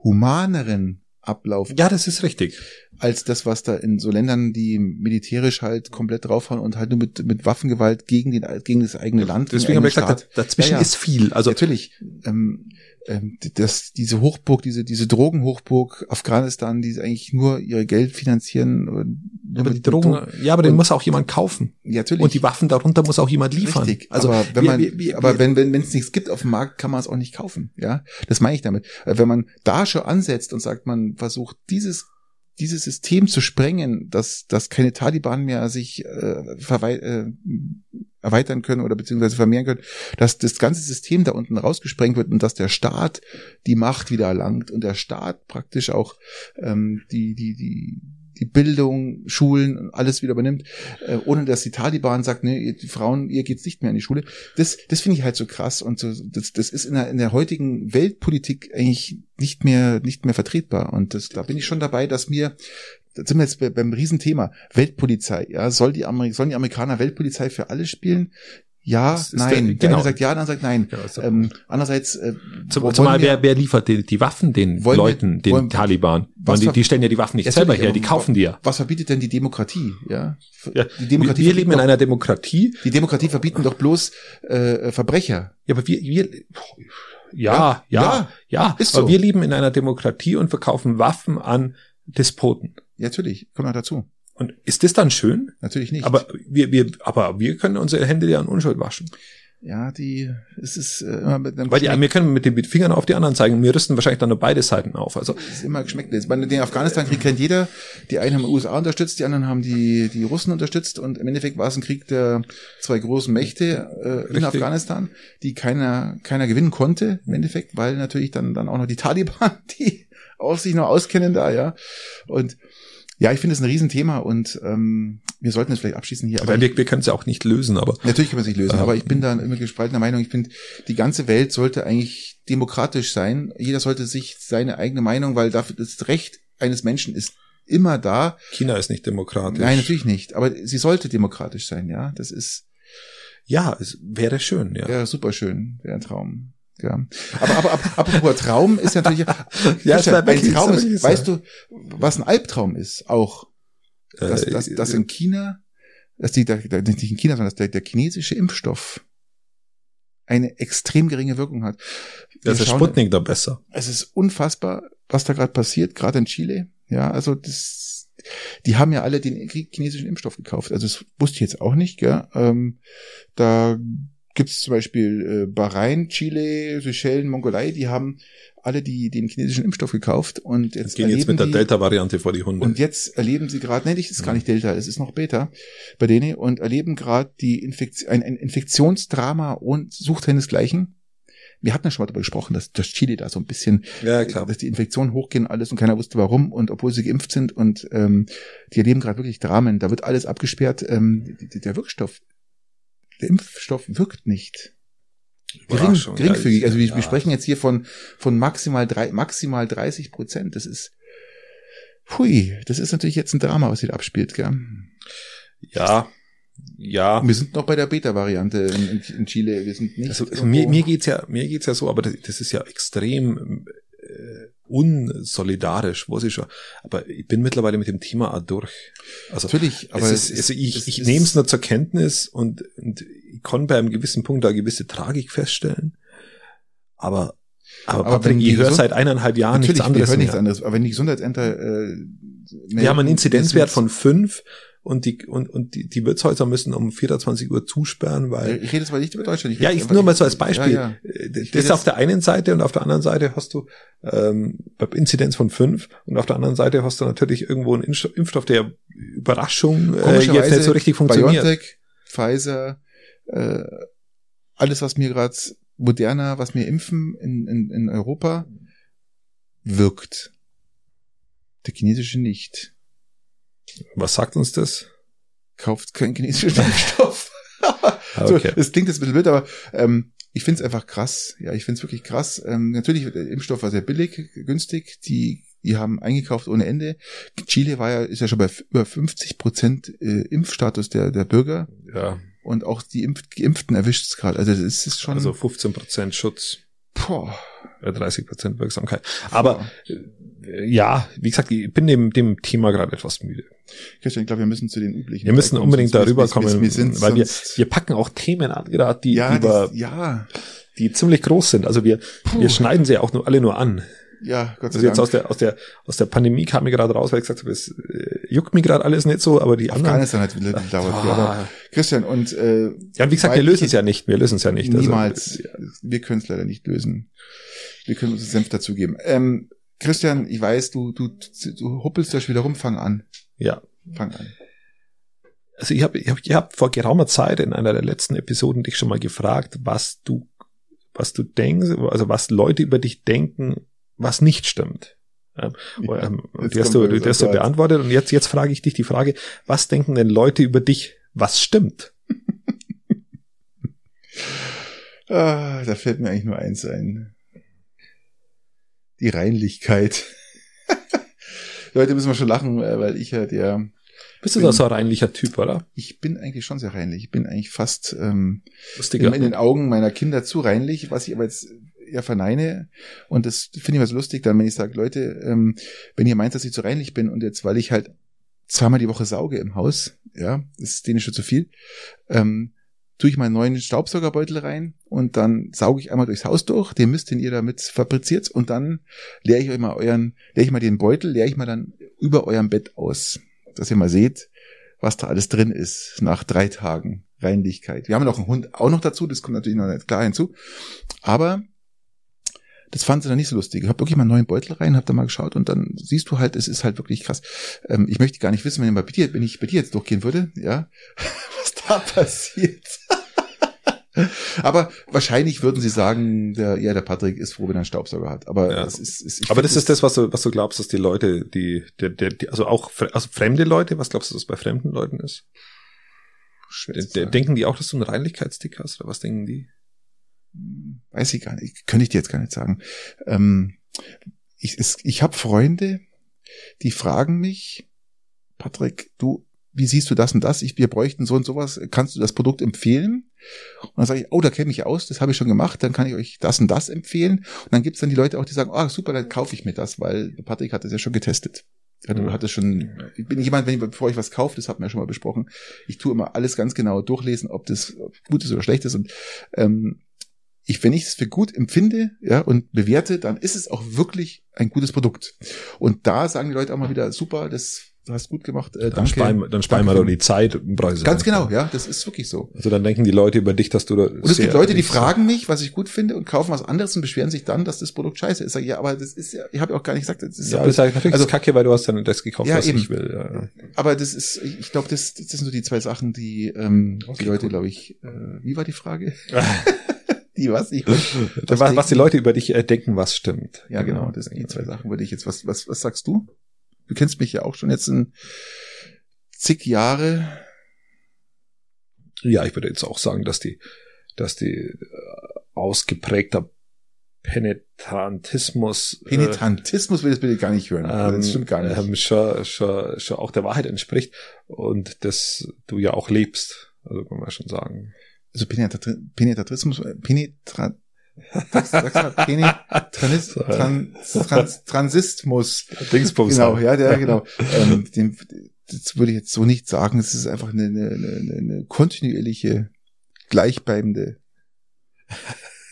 humaneren Ablauf. Ja, das ist richtig. Als das, was da in so Ländern, die militärisch halt komplett draufhauen und halt nur mit, mit Waffengewalt gegen den, gegen das eigene Land. Deswegen habe ich gesagt, dazwischen ja, ja. ist viel. Also natürlich, ähm, ähm, das, diese Hochburg, diese, diese Drogenhochburg Afghanistan, die eigentlich nur ihr Geld finanzieren. Ja, aber die Drogen, Drogen, ja, aber den muss auch jemand kaufen. Ja, natürlich. Und die Waffen darunter muss auch jemand liefern. Richtig. Also, aber wenn man, wir, wir, aber wenn, wenn, wenn es nichts gibt auf dem Markt, kann man es auch nicht kaufen. Ja, das meine ich damit. Äh, wenn man da schon ansetzt und sagt, man versucht dieses dieses System zu sprengen, dass, dass keine Taliban mehr sich äh, äh, erweitern können oder beziehungsweise vermehren können, dass das ganze System da unten rausgesprengt wird und dass der Staat die Macht wieder erlangt und der Staat praktisch auch ähm, die, die, die, die Bildung, Schulen, alles wieder übernimmt, äh, ohne dass die Taliban sagt, ne, die Frauen, ihr geht's nicht mehr in die Schule. Das, das finde ich halt so krass und so, das, das ist in der, in der heutigen Weltpolitik eigentlich nicht mehr, nicht mehr vertretbar. Und das, da bin ich schon dabei, dass mir da sind wir jetzt beim Riesenthema. Weltpolizei, ja, soll die, Amerik sollen die Amerikaner Weltpolizei für alle spielen? Ja, nein. Der, genau. Der sagt ja, dann sagt nein. Ja, ähm, andererseits, äh, Zum, zumal wer, wer liefert die, die Waffen den Leuten, den wollen, Taliban? Weil die, die stellen ja die Waffen nicht selber her, die kaufen die ja. Was verbietet denn die Demokratie? Ja, ja die Demokratie. Wir, wir leben in einer Demokratie. Die Demokratie verbieten doch bloß äh, Verbrecher. Ja, aber wir, wir ja, ja, ja, ja, ist so. aber wir leben in einer Demokratie und verkaufen Waffen an Despoten. Ja, natürlich, kommt noch dazu. Und ist das dann schön? Natürlich nicht. Aber wir, wir, aber wir können unsere Hände ja an Unschuld waschen. Ja, die, es ist äh, immer mit einem Weil die, wir können mit den Fingern auf die anderen zeigen und wir rüsten wahrscheinlich dann nur beide Seiten auf. Also es ist immer geschmeckt. Jetzt bei den Afghanistan-Krieg kennt jeder. Die einen haben die USA unterstützt, die anderen haben die die Russen unterstützt und im Endeffekt war es ein Krieg der zwei großen Mächte äh, in Afghanistan, die keiner keiner gewinnen konnte im Endeffekt, weil natürlich dann dann auch noch die Taliban, die auch sich noch auskennen da, ja. Und ja, ich finde es ein Riesenthema und ähm, wir sollten es vielleicht abschließen hier. Aber wir, wir können es ja auch nicht lösen, aber. Natürlich können wir es nicht lösen, äh, aber ich bin da immer gespaltener Meinung. Ich finde, die ganze Welt sollte eigentlich demokratisch sein. Jeder sollte sich seine eigene Meinung, weil dafür das Recht eines Menschen ist immer da. China ist nicht demokratisch. Nein, natürlich nicht. Aber sie sollte demokratisch sein, ja. Das ist. Ja, es wäre schön, ja. Wäre super schön, wäre ein Traum. Ja. Aber, aber, aber apropos Traum ist natürlich, ja, ja ein Traum ist, weißt du, was ein Albtraum ist? Auch, dass, äh, dass, dass in China, dass die, der, nicht in China, sondern dass der, der chinesische Impfstoff eine extrem geringe Wirkung hat. Wir das ist Sputnik da besser. Es ist unfassbar, was da gerade passiert, gerade in Chile. Ja, also das, die haben ja alle den chinesischen Impfstoff gekauft. Also das wusste ich jetzt auch nicht, gell? Ähm, da gibt es zum Beispiel äh, Bahrain, Chile, Seychellen, Mongolei, die haben alle die den chinesischen Impfstoff gekauft und jetzt gehen jetzt mit der Delta-Variante vor die Hunde. Und jetzt erleben sie gerade, nein, das ist gar nicht Delta, es ist noch Beta bei denen und erleben gerade die Infektion, ein, ein Infektionsdrama und sucht seinesgleichen. Wir hatten ja schon mal darüber gesprochen, dass, dass Chile da so ein bisschen, ja, klar. dass die Infektionen hochgehen alles und keiner wusste warum und obwohl sie geimpft sind und ähm, die erleben gerade wirklich Dramen. Da wird alles abgesperrt. Ähm, der Wirkstoff der Impfstoff wirkt nicht. Gering, geringfügig. Also wir, ja. wir sprechen jetzt hier von, von maximal drei, maximal 30 Prozent. Das ist, hui, das ist natürlich jetzt ein Drama, was hier abspielt, gell? Ja, ja. wir sind noch bei der Beta-Variante in, in, Chile. Wir sind nicht. Also, mir, mir geht's ja, mir geht's ja so, aber das, das ist ja extrem äh, unsolidarisch, weiß ich schon. Aber ich bin mittlerweile mit dem Thema auch durch. Also, Natürlich, aber ist, also ich, ich nehme es nur zur Kenntnis und, und ich kann bei einem gewissen Punkt da gewisse Tragik feststellen. Aber, aber, Aber Patrick, ich höre Gesund- seit eineinhalb Jahren nichts Natürlich, anderes wir hören nichts anderes. Aber wenn die Gesundheitsämter äh, Wir haben einen Inzidenzwert von fünf und die, und, und die, die Wirtshäuser müssen um 24 Uhr zusperren, weil ich rede jetzt mal nicht über Deutschland. Ja, rede ich nur mal so als Beispiel. Ja, ja. Äh, Ich Das ist auf der einen Seite und auf der anderen Seite hast du ähm, bei Inzidenz von fünf und auf der anderen Seite hast du natürlich irgendwo einen Impfstoff, der Überraschung äh, jetzt nicht so richtig funktioniert. BioNTech, Pfizer, äh, alles, was mir gerade moderner, was mir impfen in, in, in Europa, wirkt. Der chinesische nicht. Was sagt uns das? Kauft keinen chinesischen Impfstoff. So, Okay. es klingt jetzt ein bisschen blöd, aber ähm, ich finde es einfach krass. Ja, ich finde es wirklich krass. Ähm, natürlich, der Impfstoff war sehr billig, günstig. Die, die haben eingekauft ohne Ende. Chile war ja, ist ja schon bei über 50 Prozent äh, Impfstatus der, der Bürger. Ja, Und auch die Impf Geimpften erwischt es gerade. Also das ist schon. also 15 Prozent Schutz, boah, äh, 30 Prozent Wirksamkeit. Aber äh, ja, wie gesagt, ich bin dem, dem Thema gerade etwas müde. Christian, ich glaube, wir müssen zu den üblichen. Wir müssen kommen, unbedingt darüber wir- wir- kommen, wir sind weil wir, wir packen auch Themen an, gerade die, ja, über, die, ja, die ziemlich groß sind. Also wir, Puh. wir schneiden sie ja auch nur alle nur an. ja, Gott sei Also jetzt Dank. aus der, aus der, aus der Pandemie kam mir gerade raus, weil ich gesagt habe, es äh, juckt mir gerade alles nicht so, aber die anderen. Afghanistan hat wieder gedauert. Ah. Aber Christian, und äh, Ja, wie gesagt, wir lösen es ja nicht. Wir lösen es ja nicht. Also, Niemals. ja. Wir können es leider nicht lösen. Wir können uns Senf dazugeben. Ähm, Christian, ich weiß, du, du, du huppelst da schon wieder rum, fang an. ja. Fang an. Also ich habe ich hab, ich hab vor geraumer Zeit in einer der letzten Episoden dich schon mal gefragt, was du, was du denkst, also was Leute über dich denken, was nicht stimmt. Ähm, ähm, jetzt die hast du, die hast du beantwortet und jetzt, jetzt frage ich dich die Frage, was denken denn Leute über dich, was stimmt? Ah, da fällt mir eigentlich nur eins ein. Die Reinlichkeit. Leute müssen wir schon lachen, äh, weil ich ja der, Bist du Bin- da so ein reinlicher Typ, oder? ich bin eigentlich schon sehr reinlich. Ich bin eigentlich fast ähm, Lustiger. in den Augen meiner Kinder zu reinlich, was ich aber jetzt ja verneine. Und das finde ich was lustig, dann, wenn ich sage, Leute, ähm, wenn ihr meint, dass ich zu reinlich bin und jetzt, weil ich halt zweimal die Woche sauge im Haus, ja, das ist denen schon zu viel, ähm, tue ich meinen neuen Staubsaugerbeutel rein und dann sauge ich einmal durchs Haus durch, den Mist, den ihr damit fabriziert, und dann leere ich euch mal euren, leere ich mal den Beutel, leere ich mal dann über eurem Bett aus, dass ihr mal seht, was da alles drin ist nach drei Tagen Reinlichkeit. Wir haben noch einen Hund auch noch dazu, das kommt natürlich noch nicht klar hinzu. Aber das fanden sie dann nicht so lustig. Ich habe wirklich mal einen neuen Beutel rein, hab da mal geschaut und dann siehst du halt, es ist halt wirklich krass. Ähm, ich möchte gar nicht wissen, wenn, ich bei dir, wenn ich bei dir jetzt durchgehen würde, ja, da passiert. Aber wahrscheinlich würden sie sagen, der, ja, der Patrick ist froh, wenn er einen Staubsauger hat. Aber Ja. das ist, ich Aber das ist das, was du, was du glaubst, dass die Leute, die, der, der, die also auch also fremde Leute, was glaubst du, dass bei fremden Leuten ist? schwer denken die auch, dass du einen Reinlichkeitstick hast oder was denken die? weiß ich gar nicht, könnte ich dir jetzt gar nicht sagen. Ähm, ich es, ich habe Freunde, die fragen mich, Patrick, du, wie siehst du das und das? Ich, wir bräuchten so und sowas. Kannst du das Produkt empfehlen? Und dann sage ich, oh, da kenne ich aus, das habe ich schon gemacht, dann kann ich euch das und das empfehlen. Und dann gibt's dann die Leute auch, die sagen, ah, super, dann kaufe ich mir das, weil Patrick hat das ja schon getestet. Hat, Mhm. hat es schon, ich bin jemand, wenn ich, bevor ich was kaufe, das hatten wir ja schon mal besprochen, ich tue immer alles ganz genau durchlesen, ob das gut ist oder schlecht ist. Und ähm, ich, wenn ich es für gut empfinde, ja, und bewerte, dann ist es auch wirklich ein gutes Produkt. Und da sagen die Leute auch mal wieder, super, das hast gut gemacht, äh, Dann danke. sparen, dann sparen wir doch die Zeit und Preise. Ganz genau, ja, das ist wirklich so. Also dann denken die Leute über dich, dass du da. Und es gibt Leute, die fragen mich, was ich gut finde und kaufen was anderes und beschweren sich dann, dass das Produkt scheiße ist. Sag ich, ja, aber das ist ja, ich habe ja auch gar nicht gesagt, das ist Ja, das ist halt natürlich Also- Kacke, weil du hast dann das gekauft, Ja, was eben. ich will. Ja. aber das ist, ich glaube, das, das sind so die zwei Sachen, die ähm, Okay, die Leute, cool. glaube ich, äh, wie war die Frage? die was? Ich, was, was, was die Leute über dich äh, denken, was stimmt. Ja, genau, das sind die zwei Sachen würde ich jetzt, was, was, was sagst du? Du kennst mich ja auch schon jetzt in zig Jahre. Ja, ich würde jetzt auch sagen, dass die, dass die äh, ausgeprägter Penetrantismus äh, Penetrantismus will ich bitte gar nicht hören. ähm, das stimmt gar nicht. Ähm, schon, schon, schon auch der Wahrheit entspricht und dass du ja auch lebst. Also kann man schon sagen. also Penetrat Penetratrismus, äh, Penetra Sag's- sag's mal, Penetranis, Tran, Trans, Transismus. Dingsbums. Genau, ja, der, genau. ähm, dem, das würde ich jetzt so nicht sagen. Es ist einfach eine, eine, eine, kontinuierliche gleichbleibende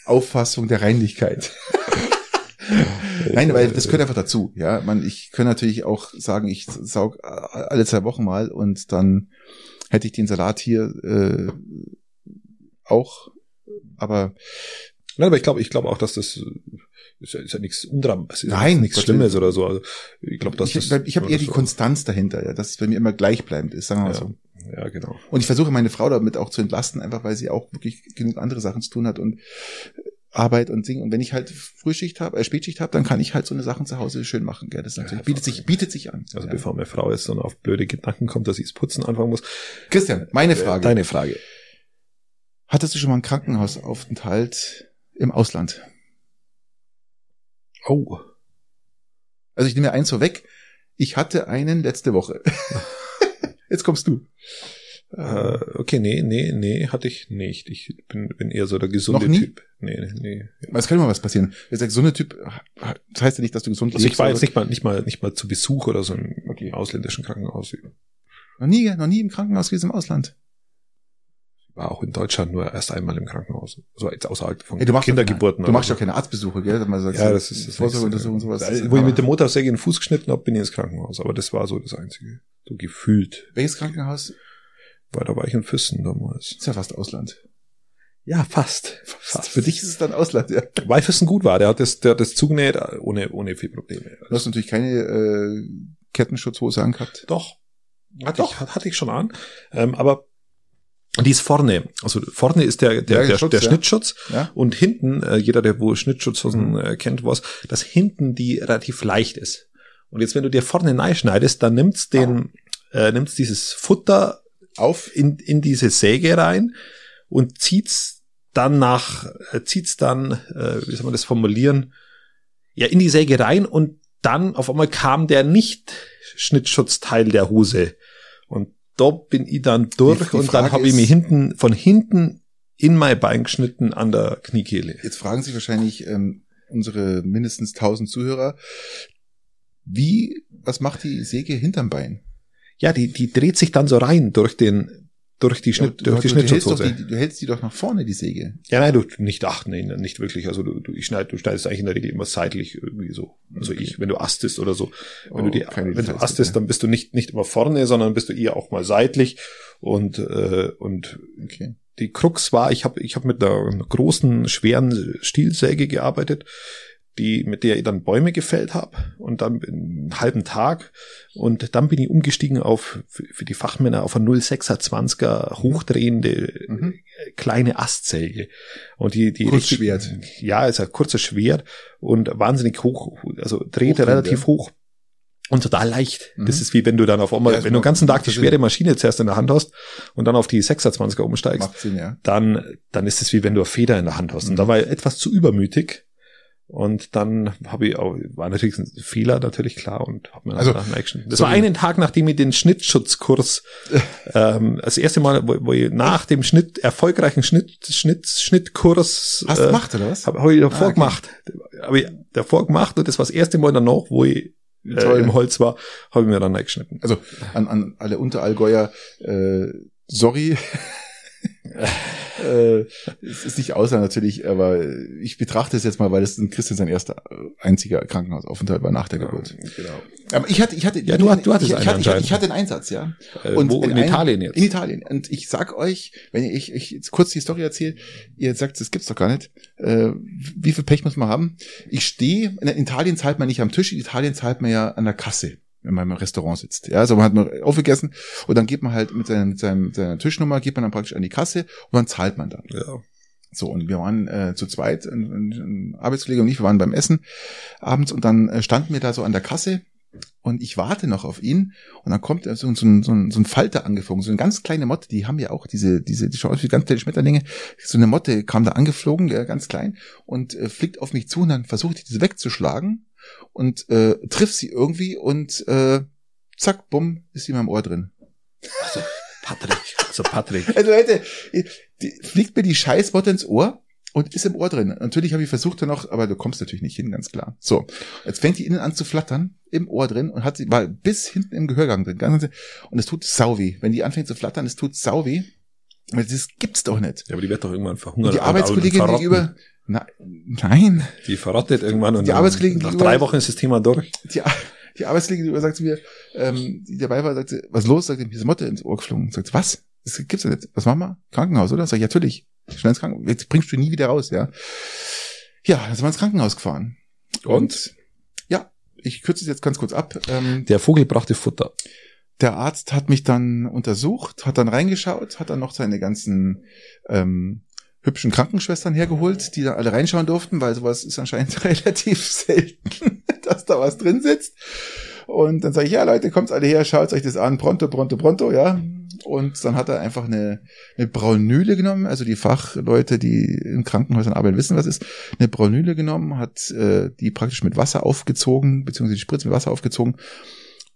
Auffassung der Reinlichkeit. Nein, weil das gehört einfach dazu. Ja, man, ich kann natürlich auch sagen, ich saug alle zwei Wochen mal und dann hätte ich den Salat hier äh, auch. Aber Nein, aber ich glaube, ich glaube auch, dass das ist ja, ist ja nichts undram, es ist Nein, nichts Schlimmes oder so. Also ich glaube, dass ich, das. ich habe eher die so- Konstanz dahinter, ja, dass es bei mir immer gleichbleibend ist, sagen wir mal Ja. so. Ja, genau. Und ich versuche meine Frau damit auch zu entlasten, einfach weil sie auch wirklich genug andere Sachen zu tun hat und Arbeit und Ding. Und wenn ich halt Frühschicht habe, äh, Spätschicht habe, dann kann ich halt so eine Sachen zu Hause schön machen. Gell? Das natürlich, bietet sich, bietet sich an. Also ja. bevor meine Frau jetzt dann auf blöde Gedanken kommt, dass ich das Putzen anfangen muss. Christian, meine Frage. Deine Frage. Hattest du schon mal einen Krankenhausaufenthalt im Ausland? Oh. Also ich nehme eins vorweg. Ich hatte einen letzte Woche. Jetzt kommst du. Äh, okay, nee, nee, nee, hatte ich nicht. Ich bin, bin eher so der gesunde? Typ. Nee, nee, nee. Es kann immer was passieren. Du so Typ, das heißt ja nicht, dass du gesund Also ich war jetzt nicht mal, nicht mal, nicht mal zu Besuch oder so im ausländischen Krankenhaus. Noch nie, noch nie im Krankenhaus gewesen im Ausland. War auch in Deutschland nur erst einmal im Krankenhaus. So jetzt außerhalb von Ey, du Kindergeburten. Doch, du machst ja keine Arztbesuche, gell? Dass man sagt, so. Ja, das ist das Vorsorgeuntersuchung und sowas. Weil, Wo ich mit der Motorsäge den Fuß geschnitten habe, bin ich ins Krankenhaus. Aber das war so das Einzige. So gefühlt. Welches Krankenhaus? Weil da war ich in Füssen damals. Ist ja fast Ausland. Ja, fast. Fast. Für dich ist es dann Ausland, ja. Weil Füssen gut war. Der hat das, der hat das zugenäht ohne, ohne viel Probleme. Du hast natürlich keine äh, Kettenschutzhose angehabt. Doch. Hatte, Ich, hatte ich schon an. Ähm, aber die ist vorne. Also vorne ist der, der, Ja, der, Schutz, der ja. Schnittschutz. Ja? Und hinten, äh, jeder, der wo Schnittschutzhosen Mhm. äh, kennt, was, dass hinten die relativ leicht ist. Und jetzt, wenn du dir vorne schneidest, dann nimmst den, äh, nimmst dieses Futter Auf. in, in diese Säge rein und zieht's dann nach, äh, zieht's dann, äh, wie soll man das formulieren, ja, in die Säge rein und dann auf einmal kam der nicht Schnittschutzteil der Hose. Und da bin ich dann durch Die- die und dann Frage habe ich mir hinten, von hinten in mein Bein geschnitten an der Kniekehle. Jetzt fragen sich wahrscheinlich ähm, unsere mindestens 1000 Zuhörer, wie, was macht die Säge hinterm Bein? Ja, die, die dreht sich dann so rein durch den, durch die Schnitt, du, durch die du, Schnittschutzhose. die, du hältst die doch nach vorne, die Säge. Ja, nein, du nicht, ach, nee, nicht wirklich. Also du, du, ich schneid, du schneidest eigentlich in der Regel immer seitlich irgendwie so. Also Okay. ich, wenn du astest oder so. Wenn Oh, du die, wenn du astest, dann bist du nicht, nicht immer vorne, sondern bist du eher auch mal seitlich. Und, äh, und Okay. die Krux war, ich habe ich hab mit einer großen, schweren Stielsäge gearbeitet, die, mit der ich dann Bäume gefällt habe und dann einen halben Tag. Und dann bin ich umgestiegen auf, für, die Fachmänner, auf eine 06er hochdrehende Mhm. kleine Astsäge. Und die, die Kurzschwert. Ja, ist ein kurzes Schwert und wahnsinnig hoch, also dreht relativ ja. hoch. Und total leicht. Das Mhm. ist wie wenn du dann auf einmal, Ja, das wenn du den ganzen Tag die schwere Maschine zuerst in der Hand hast und dann auf die 620er umsteigst, Sinn, ja. dann, dann ist es wie wenn du eine Feder in der Hand hast. Und Mhm. da war ich etwas zu übermütig. Und dann habe ich auch, war natürlich ein Fehler, natürlich klar, und habe mir Also, nach Action. Das so war einen Tag, nachdem ich den Schnittschutzkurs, ähm, das erste Mal, wo, wo ich nach dem Schnitt, erfolgreichen Schnitt, Schnitt, Schnittkurs, Hast du äh, gemacht, oder was? habe hab ich davor Ah, okay. gemacht. Habe ich davor gemacht und das war das erste Mal danach, wo ich äh, im Holz war, habe ich mir dann reingeschnitten. Also an, an alle Unterallgäuer, äh, sorry. Äh, es ist nicht Ausland natürlich, aber ich betrachte es jetzt mal, weil es ein Christian sein erster äh, einziger Krankenhausaufenthalt war nach der Geburt. Genau. Aber ich hatte, ich hatte, Ja, du hat- du hattest ich, ich, hatte, ich, hatte, ich hatte einen Einsatz, ja. Äh, Und wo, in, einem- Italien jetzt. In Italien. Und ich sag euch, wenn ich, ich jetzt kurz die Story erzähle, ihr sagt, das gibt's doch gar nicht. Äh, wie viel Pech muss man haben? Ich stehe, in Italien zahlt man nicht am Tisch, in Italien zahlt man ja an der Kasse, man im Restaurant sitzt. Ja, also man hat mal aufgegessen und dann geht man halt mit, seinem, mit seinem, seiner Tischnummer, geht man dann praktisch an die Kasse und dann zahlt man dann. ja. So, und wir waren äh, zu zweit, ein, ein, Arbeitskollege und ich, wir waren beim Essen abends und dann äh, standen wir da so an der Kasse und ich warte noch auf ihn und dann kommt er so, so, ein, so, ein, so ein Falter angeflogen, so eine ganz kleine Motte, die haben ja auch diese, diese, die schauen aus wie ganz kleine Schmetterlinge. So eine Motte kam da angeflogen, äh, ganz klein, und äh, fliegt auf mich zu und dann versucht ich diese wegzuschlagen und äh, trifft sie irgendwie und äh, zack, bumm, ist sie in meinem Ohr drin. Patrick. Also Patrick. Also Leute, die, fliegt mir die Scheißmotte ins Ohr und ist im Ohr drin. Natürlich habe ich versucht dann noch, aber du kommst natürlich nicht hin, ganz klar. So, jetzt fängt die innen an zu flattern, im Ohr drin und hat sie war bis hinten im Gehörgang drin. Ganz, und es tut sau weh. Wenn die anfängt zu flattern, es tut sau weh. Das gibt's doch nicht. Ja, aber die wird doch irgendwann verhungern. Und die Arbeitskollegin gegenüber, na, nein. Die verrottet irgendwann und Die Arbeitskollegin nach drei Wochen ist das Thema durch. Die, die Arbeitskollegin gegenüber sagt zu mir, ähm, die dabei war, sagt sie, was los? Sagt mir ist Motte ins Ohr geflogen. Sagt was? Das gibt's ja nicht. Was machen wir? Krankenhaus, oder? Sag ich, ja, natürlich. Schnell ins Krankenhaus. Jetzt bringst du die nie wieder raus, ja. Ja, dann sind wir ins Krankenhaus gefahren. Und, ja, ich kürze es jetzt ganz kurz ab. Ähm, Der Vogel brachte Futter. der Arzt hat mich dann untersucht, hat dann reingeschaut, hat dann noch seine ganzen ähm, hübschen Krankenschwestern hergeholt, die da alle reinschauen durften, weil sowas ist anscheinend relativ selten, dass da was drin sitzt. Und dann sage ich, ja Leute, kommt alle her, schaut euch das an, pronto, pronto, pronto, ja. Und dann hat er einfach eine, eine Braunüle genommen, also die Fachleute, die in Krankenhäusern arbeiten, wissen, was ist. Eine Braunüle genommen, hat äh, die praktisch mit Wasser aufgezogen, beziehungsweise die Spritze mit Wasser aufgezogen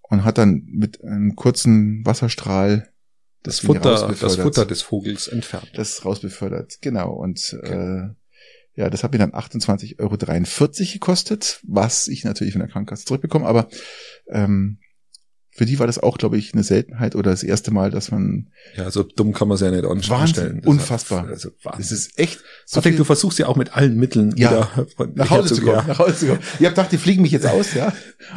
und hat dann mit einem kurzen Wasserstrahl Das Futter, das. Futter des Vogels entfernt. das rausbefördert. Genau. Und äh, ja, das hat mir dann 28,43 Euro gekostet, was ich natürlich von der Krankenkasse zurückbekomme. Aber ähm, für die war das auch, glaube ich, eine Seltenheit oder das erste Mal, dass man. Ja, so dumm kann man es ja nicht Wahnsinn, anstellen. Das unfassbar. Hat, also Es Wahnsinn. ist echt so Patrick, du versuchst ja auch mit allen Mitteln Ja, wieder nach Hause zu kommen. Ja. Nach Hause zu kommen. Ihr habt gedacht, die fliegen mich jetzt aus, ja?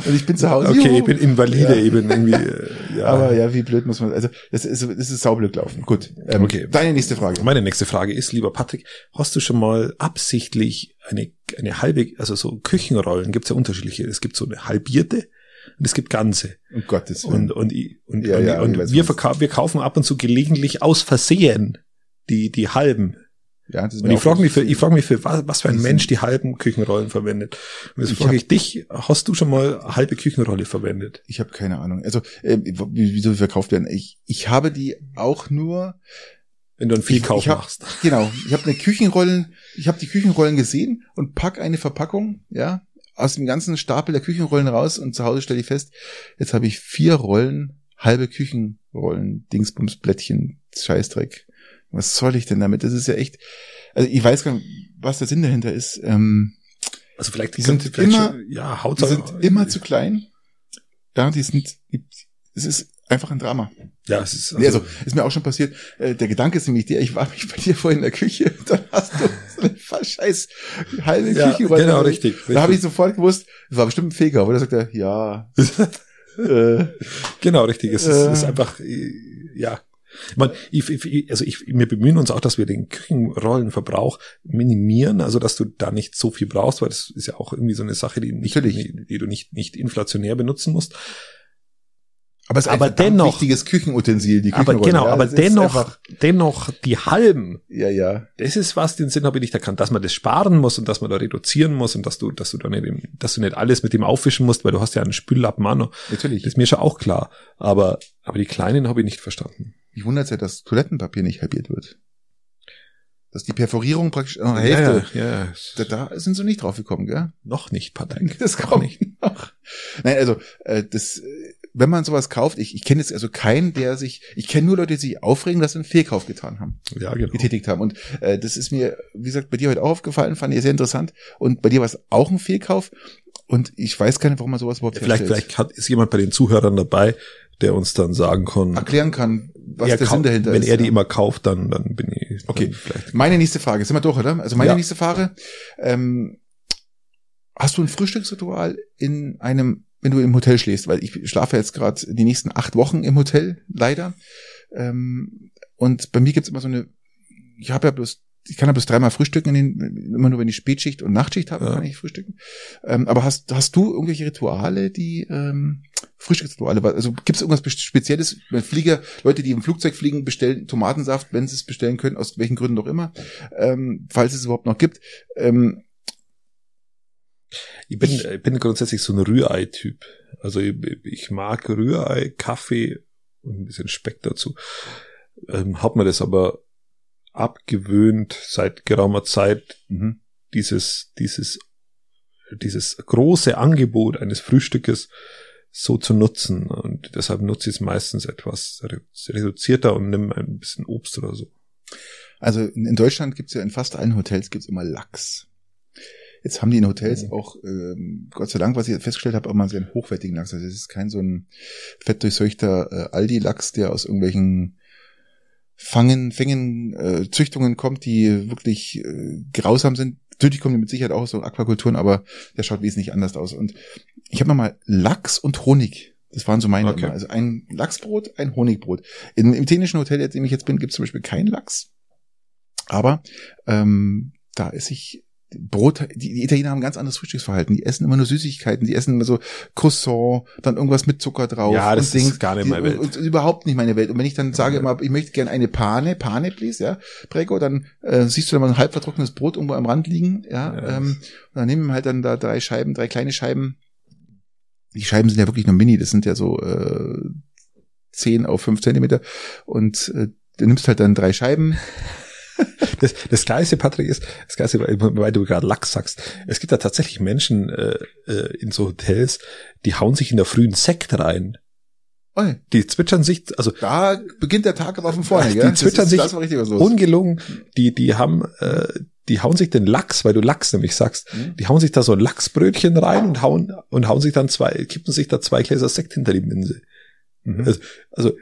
Und ich bin zu Hause. Okay, Juhu. ich bin invalide, Ja. ich bin irgendwie, äh, ja. Aber ja, wie blöd muss man. Also das ist, das ist saublöd laufen. Gut. Ähm, Okay. Deine nächste Frage. Meine nächste Frage ist, lieber Patrick, hast du schon mal absichtlich eine, eine halbe, also so Küchenrollen, gibt's ja unterschiedliche, es gibt so eine halbierte und es gibt ganze. Um Gottes Willen. Und, und, ich- und, Ja, und, ja, und ich wir, verkau wir kaufen ab und zu gelegentlich aus Versehen die, die halben. ja, das ist Und ich frage mich, für, ich frag mich, für was, was für ein Mensch die halben Küchenrollen verwendet. Und jetzt Ich frage ich dich, hast du schon mal halbe Küchenrolle verwendet? Ich habe keine Ahnung. Also, äh, wie- wieso verkauft werden? Ich, ich habe die auch nur, Wenn du einen Fehlkauf ich hab- machst. genau, ich habe eine Küchenrollen, ich habe die Küchenrollen gesehen und pack eine Verpackung, ja, aus dem ganzen Stapel der Küchenrollen raus und zu Hause stelle ich fest, jetzt habe ich vier Rollen, halbe Küchenrollen, Dingsbums, Blättchen, Scheißdreck. Was soll ich denn damit? Das ist ja echt, also ich weiß gar nicht, was der Sinn dahinter ist. Ähm, Also vielleicht, Die sind vielleicht immer- schon, ja, haut die sind immer zu klein. Ja, die sind, die, es ist einfach ein Drama. Ja, es ist, Nee, also, ist mir auch schon passiert. Äh, der Gedanke ist nämlich der, ich war mich bei dir vorhin in der Küche, dann hast du scheiß halbe ja, Küchenrolle. genau, richtig. Da habe ich richtig. sofort gewusst, das war bestimmt ein Feger, oder sagt er, ja. äh, Genau, richtig. Es ist, Äh. ist einfach, äh, ja. Man, ich, ich, also ich, wir bemühen uns auch, dass wir den Küchenrollenverbrauch minimieren, also dass du da nicht so viel brauchst, weil das ist ja auch irgendwie so eine Sache, die, nicht, die, die du nicht, nicht inflationär benutzen musst. Aber es ist Aber ein dennoch- wichtiges Küchenutensil, die Aber Küchenrolle. genau, ja, aber das dennoch, dennoch die halben, Ja, ja. das ist was, den Sinn habe ich nicht erkannt, dass man das sparen muss und dass man da reduzieren muss und dass du, dass du da nicht, dass du nicht alles mit dem aufwischen musst, weil du hast ja einen Spüllappen an. Das Natürlich. ist mir schon auch klar. Aber, aber die kleinen habe ich nicht verstanden. Mich wundert ja, dass Toilettenpapier nicht halbiert wird. Dass die Perforierung praktisch eine Hälfte. Ja, ja, ja. Da, da sind sie nicht drauf gekommen, gell? Noch nicht, Patrick. Das kommt noch. Nein, also äh, das, äh, wenn man sowas kauft, ich, ich kenne jetzt also keinen, der sich, ich kenne nur Leute, die sich aufregen, dass sie einen Fehlkauf getan haben, Ja, genau. getätigt haben. Und äh, das ist mir, wie gesagt, bei dir heute auch aufgefallen, fand ich sehr interessant. Und bei dir war es auch ein Fehlkauf. Und ich weiß gar nicht, warum man sowas überhaupt Ja, vielleicht, vielleicht hat, ist jemand bei den Zuhörern dabei, der uns dann sagen kann, erklären kann, was er der Sinn dahinter wenn ist. er die ja. immer kauft, dann, dann bin ich Okay. vielleicht. Meine nächste Frage, sind wir durch, oder? Also meine Ja. nächste Frage, ähm, hast du ein Frühstücksritual in einem, wenn du im Hotel schläfst? Weil ich schlafe jetzt gerade die nächsten acht Wochen im Hotel, leider. Ähm, und bei mir gibt's immer so eine, ich habe ja bloß, ich kann ja bloß dreimal frühstücken, in den, immer nur wenn ich Spätschicht und Nachtschicht habe, Ja. kann ich frühstücken. Ähm, aber hast, hast du irgendwelche Rituale, die ähm, Frühstücksrituale? Also gibt's irgendwas Spezielles? Wenn Flieger, Leute, die im Flugzeug fliegen, bestellen Tomatensaft, wenn sie es bestellen können, aus welchen Gründen auch immer, ähm, falls es überhaupt noch gibt. Ähm, Ich bin, Ich- ich bin grundsätzlich so ein Rührei-Typ. Also ich, ich mag Rührei, Kaffee und ein bisschen Speck dazu. Ähm, hab mir das aber abgewöhnt seit geraumer Zeit, mhm. dieses, dieses, dieses große Angebot eines Frühstückes so zu nutzen. Und deshalb nutze ich es meistens etwas redu- reduzierter und nimm ein bisschen Obst oder so. Also in, in Deutschland gibt's ja in fast allen Hotels gibt's immer Lachs. Jetzt haben die in Hotels Mhm. auch, ähm, Gott sei Dank, was ich festgestellt habe, auch mal sehr einen hochwertigen Lachs. Also es ist kein so ein fettdurchseuchter äh, Aldi-Lachs, der aus irgendwelchen Fangen, Fängen, äh, Züchtungen kommt, die wirklich äh, grausam sind. Natürlich kommen die mit Sicherheit auch aus so Aquakulturen, aber der schaut wesentlich anders aus. Und ich habe nochmal Lachs und Honig. Das waren so meine Okay. Also ein Lachsbrot, ein Honigbrot. In, Im italienischen Hotel, in dem ich jetzt bin, gibt es zum Beispiel keinen Lachs. Aber ähm, da esse ich Brot, die, die Italiener haben ein ganz anderes Frühstücksverhalten. Die essen immer nur Süßigkeiten, die essen immer so Croissant, dann irgendwas mit Zucker drauf. Ja, das und ist Dings. gar nicht meine Welt. Und, und überhaupt nicht meine Welt. Und wenn ich dann sage immer, ich möchte gerne eine Pane, Pane, please, ja, Prego, dann äh, siehst du da mal ein halb vertrocknetes Brot irgendwo am Rand liegen, ja, Ja. Ähm, und dann nehmen wir halt dann da drei Scheiben, drei kleine Scheiben. Die Scheiben sind ja wirklich nur mini, das sind ja so äh, 10 auf 5 Zentimeter und äh, du nimmst halt dann drei Scheiben. Das, das Geilste, Patrick, ist, das Geilste, weil, du gerade Lachs sagst, es gibt da tatsächlich Menschen äh, äh, in so Hotels, die hauen sich in der frühen Sekt rein. Oi, Die zwitschern sich, also da beginnt der Tag aber von vorne, Die gell? Das twittern ist- sich Das war richtig was los. ungelungen, die, die haben, äh, die hauen sich den Lachs, weil du Lachs nämlich sagst, Mhm. die hauen sich da so ein Lachsbrötchen rein und hauen, und hauen sich dann zwei, kippen sich da zwei Gläser Sekt hinter die Linse. Mhm. Also, also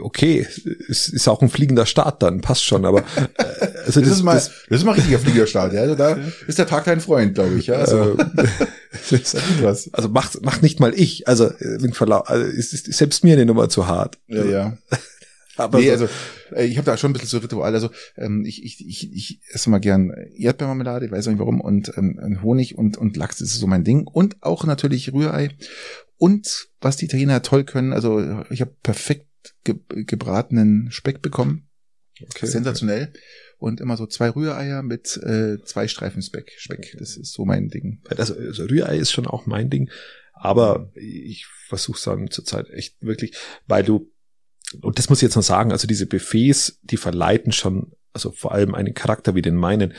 okay, es ist auch ein fliegender Start dann, passt schon, aber äh, also Das, ist mal, das, das, ist mal richtiger Fliegerstart, ja. Also da ist der Tag dein Freund, glaube ich, ja. Also, äh, das ist also macht, macht nicht mal ich, also äh, also ist, ist selbst mir eine Nummer zu hart. Ja, ja. Aber nee, so, also äh, ich habe da schon ein bisschen so Ritual. Also ähm, ich, ich, ich, ich esse mal gern Erdbeermarmelade, ich weiß auch nicht warum, und ähm, Honig und, und Lachs das ist so mein Ding. Und auch natürlich Rührei. Und was die Italiener toll können, also ich habe perfekt ge gebratenen Speck bekommen. okay. Sensationell. Und immer so zwei Rühreier mit äh, zwei Streifen Speck. Speck, das ist so mein Ding. Also, also Rührei ist schon auch mein Ding, aber ich versuche sagen zurzeit echt wirklich, weil du und das muss ich jetzt noch sagen, also diese Buffets, die verleiten schon, also vor allem einen Charakter wie den meinen,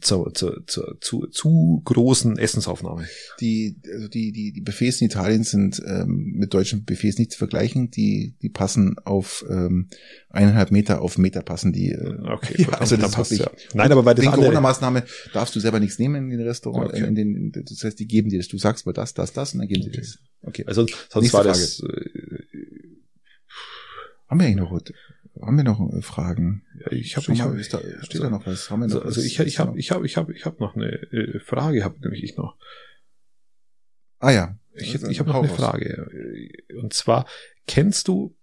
zur, zur, zur, zu, zu großen Essensaufnahme. Die, also die, die, die Buffets in Italien sind ähm, mit deutschen Buffets nicht zu vergleichen. Die, die passen auf ähm, eineinhalb Meter auf Meter passen die. Äh, Okay, ja, also das wirklich. ja. Nein, aber bei andere, Corona-Maßnahme darfst du selber nichts nehmen in den Restaurant. Okay. In den, das heißt, die geben dir das. Du sagst mal das, das, das und dann geben sie Okay. das. Okay. also sonst Nächste war das, äh, Haben wir eigentlich noch haben wir noch äh, Fragen? ja, ich habe, ich habe, ist da, steht also- da noch was? Haben wir noch also was? ich, ich habe, ich habe, ich habe, ich habe noch eine äh, Frage, habe nämlich ich noch. Ah ja. Ich, ich habe noch eine. Frage. Und zwar, kennst du,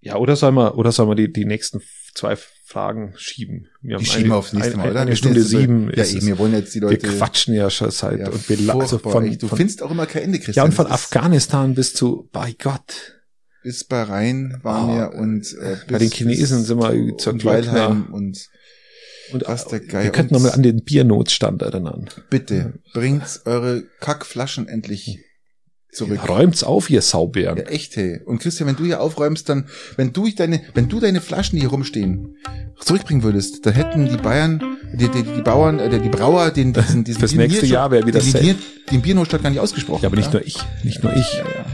ja, oder soll man, oder soll man die, die nächsten zwei Fragen schieben? Wir Die schieben wir aufs nächste eine, Mal, oder? Eine Wir Stunde sieben. Ja, ist eben, wir wollen jetzt die wir Leute. quatschen ja schon seit, ja, und wir, also von, echt. du von, findest auch immer kein Ende, ja, Christian. und von Afghanistan bis zu, bei Gott. Bis Bahrain waren Ah, wir und äh, bei den Chinesen sind wir zu- zur. Weilheim und Und Was der wir Geier könnten uns- nochmal an den Biernotstand erinnern. bitte bringt eure Kackflaschen endlich zurück. Räumt's auf, ihr Saubären. Ja, echt, hey. Und Christian, wenn du hier aufräumst, dann, wenn du deine, wenn du deine Flaschen, die hier rumstehen, zurückbringen würdest, dann hätten die Bayern, die, die, die Bauern, äh, die Brauer, den, diesen, diesen Fürs nächste Jahr wäre wieder den, den, den Biernotstand gar nicht ausgesprochen. Ja, aber nicht nur ich, nicht nur ich. Ja, ja.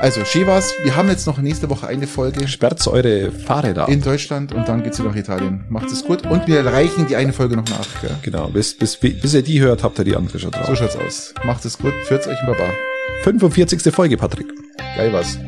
Also, Shivas, wir haben jetzt noch nächste Woche eine Folge. Sperrt eure Fahrräder. In Deutschland und dann geht's wieder nach Italien. Macht es gut und wir reichen die eine Folge noch nach. Gell? Genau, bis, bis, bis ihr die hört, habt ihr die andere schon drauf. So schaut's aus. Macht es gut, führt's euch in Baba. 45. Folge, Patrick. Geil was.